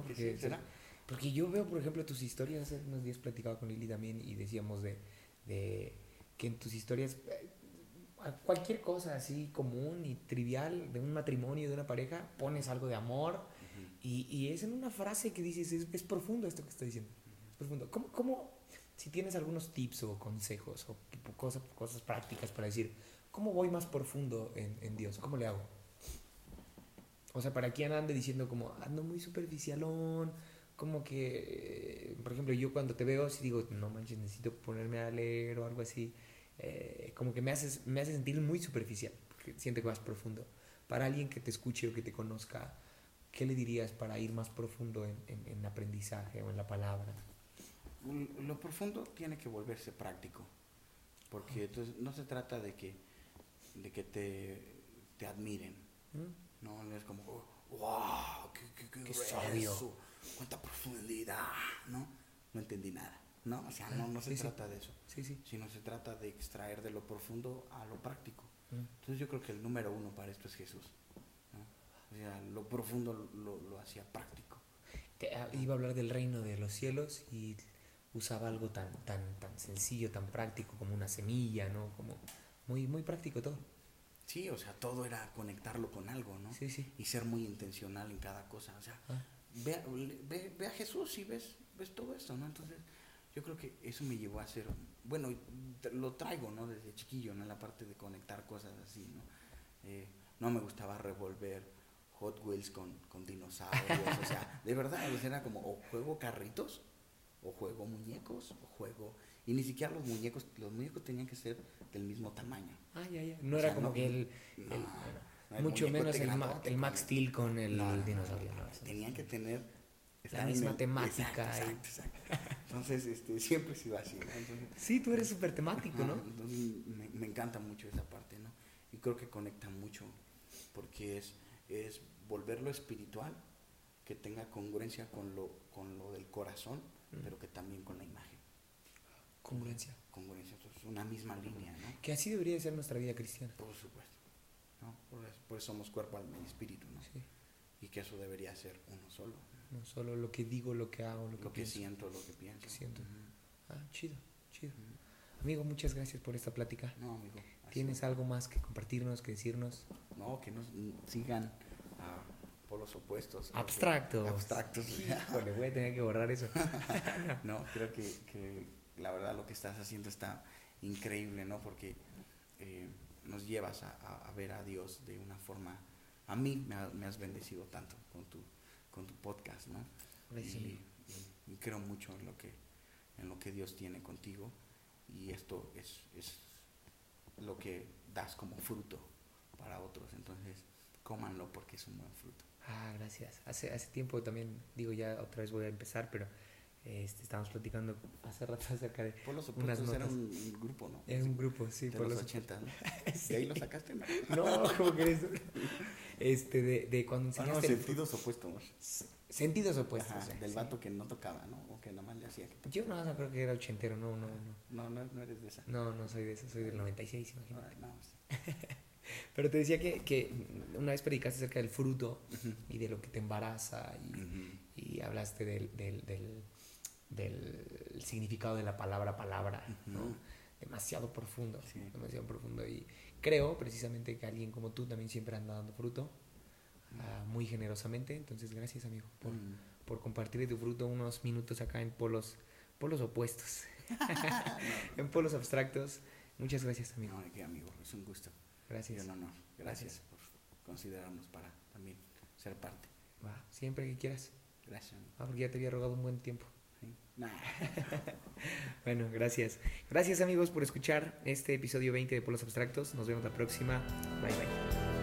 [SPEAKER 2] Pues, ¿será?
[SPEAKER 1] Porque yo veo, por ejemplo, tus historias, hace unos días platicaba con Lili también y decíamos de, de que en tus historias eh, a cualquier cosa así común y trivial de un matrimonio, de una pareja, pones algo de amor
[SPEAKER 2] Ujú.
[SPEAKER 1] y, y es en una frase que dices, es, es profundo esto que estoy diciendo, es profundo. ¿Cómo, cómo, si tienes algunos tips o consejos o tipo cosas, cosas prácticas para decir, ¿cómo voy más profundo en, en Dios? ¿Cómo le hago? O sea, para quien ande diciendo como, ando muy superficialón, como que, por ejemplo, yo cuando te veo, si digo, no manches, necesito ponerme a leer o algo así, eh, como que me haces, me hace sentir muy superficial, porque siento que vas profundo. Para alguien que te escuche o que te conozca, ¿qué le dirías para ir más profundo en, en, en aprendizaje o en la palabra?
[SPEAKER 2] Lo profundo tiene que volverse práctico, porque entonces no se trata de que, de que te, te admiren,
[SPEAKER 1] ¿Mm?
[SPEAKER 2] no, es como, oh, wow, qué, qué, qué
[SPEAKER 1] Qué sabio.
[SPEAKER 2] Cuánta profundidad, ¿no? No entendí nada, ¿no? O sea, no, no se
[SPEAKER 1] Sí, sí.
[SPEAKER 2] trata de eso,
[SPEAKER 1] Sí, sí.
[SPEAKER 2] sino se trata de extraer de lo profundo a lo práctico.
[SPEAKER 1] Mm.
[SPEAKER 2] Entonces yo creo que el número uno para esto es Jesús, ¿no? O sea, lo profundo lo, lo hacía práctico.
[SPEAKER 1] Ah, iba a hablar del reino de los cielos y usaba algo tan, tan, tan sencillo, tan práctico como una semilla, ¿no? Como muy, muy práctico todo.
[SPEAKER 2] Sí, o sea, todo era conectarlo con algo, ¿no?
[SPEAKER 1] Sí, sí.
[SPEAKER 2] Y ser muy intencional en cada cosa. O sea,
[SPEAKER 1] Ah.
[SPEAKER 2] Ve, a- ve, ve a Jesús y ves, ves todo esto, ¿no? Entonces, yo creo que eso me llevó a ser, bueno, lo traigo, ¿no? Desde chiquillo, ¿no? La parte de conectar cosas así, ¿no? Eh, no me gustaba revolver Hot Wheels con, con dinosaurios, o sea, de verdad, era como, o juego carritos, o juego muñecos, o juego... Y ni siquiera los muñecos, los muñecos tenían que ser del mismo tamaño.
[SPEAKER 1] Ah, ya, ya. No
[SPEAKER 2] O
[SPEAKER 1] era
[SPEAKER 2] sea,
[SPEAKER 1] como
[SPEAKER 2] no-
[SPEAKER 1] que el,
[SPEAKER 2] no,
[SPEAKER 1] el-
[SPEAKER 2] no,
[SPEAKER 1] mucho menos el, Ma- el Max
[SPEAKER 2] el-
[SPEAKER 1] Steel con el
[SPEAKER 2] No, no, no,
[SPEAKER 1] dinosaurio.
[SPEAKER 2] Tenían que tener
[SPEAKER 1] La misma
[SPEAKER 2] el-
[SPEAKER 1] temática
[SPEAKER 2] Exacto, exacto, exacto. Entonces, este, siempre he sido así, ¿no? Entonces,
[SPEAKER 1] Sí, tú eres súper temático, ¿no?
[SPEAKER 2] entonces me, me encanta mucho esa parte, ¿no? Y creo que conecta mucho porque es, es volver lo espiritual que tenga congruencia con lo, con lo del corazón,
[SPEAKER 1] Mm.
[SPEAKER 2] pero que también con la imagen.
[SPEAKER 1] Congruencia.
[SPEAKER 2] Congruencia, entonces una misma línea, ¿no?
[SPEAKER 1] Que así debería de ser nuestra vida cristiana.
[SPEAKER 2] Por supuesto. ¿No? Por, eso, por eso somos cuerpo, alma y espíritu, ¿no?
[SPEAKER 1] Sí.
[SPEAKER 2] Y que eso debería ser uno solo.
[SPEAKER 1] No solo lo que digo, lo que hago, lo que,
[SPEAKER 2] Lo que
[SPEAKER 1] pienso.
[SPEAKER 2] siento, lo que pienso.
[SPEAKER 1] que siento. Ah, chido, chido. Amigo, muchas gracias por esta plática.
[SPEAKER 2] No, amigo.
[SPEAKER 1] ¿Tienes
[SPEAKER 2] es.
[SPEAKER 1] algo más que compartirnos, que decirnos?
[SPEAKER 2] No, que nos sigan a polos opuestos. que-
[SPEAKER 1] Abstractos.
[SPEAKER 2] Abstractos. [laughs]
[SPEAKER 1] Híjole, voy a tener que borrar eso. [laughs]
[SPEAKER 2] no, creo que, que la verdad lo que estás haciendo está increíble, ¿no? Porque eh, nos llevas a, a- a ver a Dios de una forma... A mí me, ha- me has bendecido tanto con tu, con tu podcast, ¿no?
[SPEAKER 1] Amigo.
[SPEAKER 2] y- y creo mucho en lo que en lo que Dios tiene contigo y esto es, es lo que das como fruto para otros entonces cómanlo porque es un buen fruto
[SPEAKER 1] Ah, gracias. Hace, hace tiempo también, digo, ya otra vez voy a empezar, pero este, estábamos platicando hace rato [laughs] acerca de...
[SPEAKER 2] por los
[SPEAKER 1] Unas
[SPEAKER 2] opuestos era
[SPEAKER 1] notas.
[SPEAKER 2] un, un grupo no
[SPEAKER 1] Era un grupo, sí,
[SPEAKER 2] de
[SPEAKER 1] por
[SPEAKER 2] los
[SPEAKER 1] los
[SPEAKER 2] 80 ¿no? [laughs] de ahí lo sacaste no, [laughs]
[SPEAKER 1] No, ¿cómo crees? Este, de, de cuando
[SPEAKER 2] Ah, no,
[SPEAKER 1] enseñaste... el
[SPEAKER 2] sentidos opuestos
[SPEAKER 1] Sentidos opuestos.
[SPEAKER 2] Ajá, del
[SPEAKER 1] sí.
[SPEAKER 2] vato que no tocaba no o que nada más le hacía que
[SPEAKER 1] Yo no, no creo que era ochentero, no, no, no.
[SPEAKER 2] no no, no eres de esa
[SPEAKER 1] No, no soy de eso, soy del 96, imagínate.
[SPEAKER 2] No, sí.
[SPEAKER 1] Pero te decía que, que una vez predicaste acerca del fruto y de lo que te embaraza y, y hablaste del, del, del, del significado de la palabra palabra, ¿no? Demasiado profundo,
[SPEAKER 2] Sí.
[SPEAKER 1] demasiado profundo. Y creo precisamente que alguien como tú también siempre anda dando fruto ah, muy generosamente. Entonces, gracias, amigo, por, por compartir tu fruto unos minutos acá en polos, polos opuestos, [laughs] en polos abstractos. Muchas gracias, amigo.
[SPEAKER 2] No, qué, amigo, es un gusto.
[SPEAKER 1] Gracias.
[SPEAKER 2] Y un honor. Gracias,
[SPEAKER 1] Gracias.
[SPEAKER 2] por considerarnos para también ser parte.
[SPEAKER 1] Va, siempre que quieras.
[SPEAKER 2] Gracias, amigo.
[SPEAKER 1] Ah, porque ya te había rogado un buen tiempo. [laughs] Bueno, gracias. Gracias amigos por escuchar este episodio 20 de Polos Abstractos. Nos vemos la próxima. Bye bye.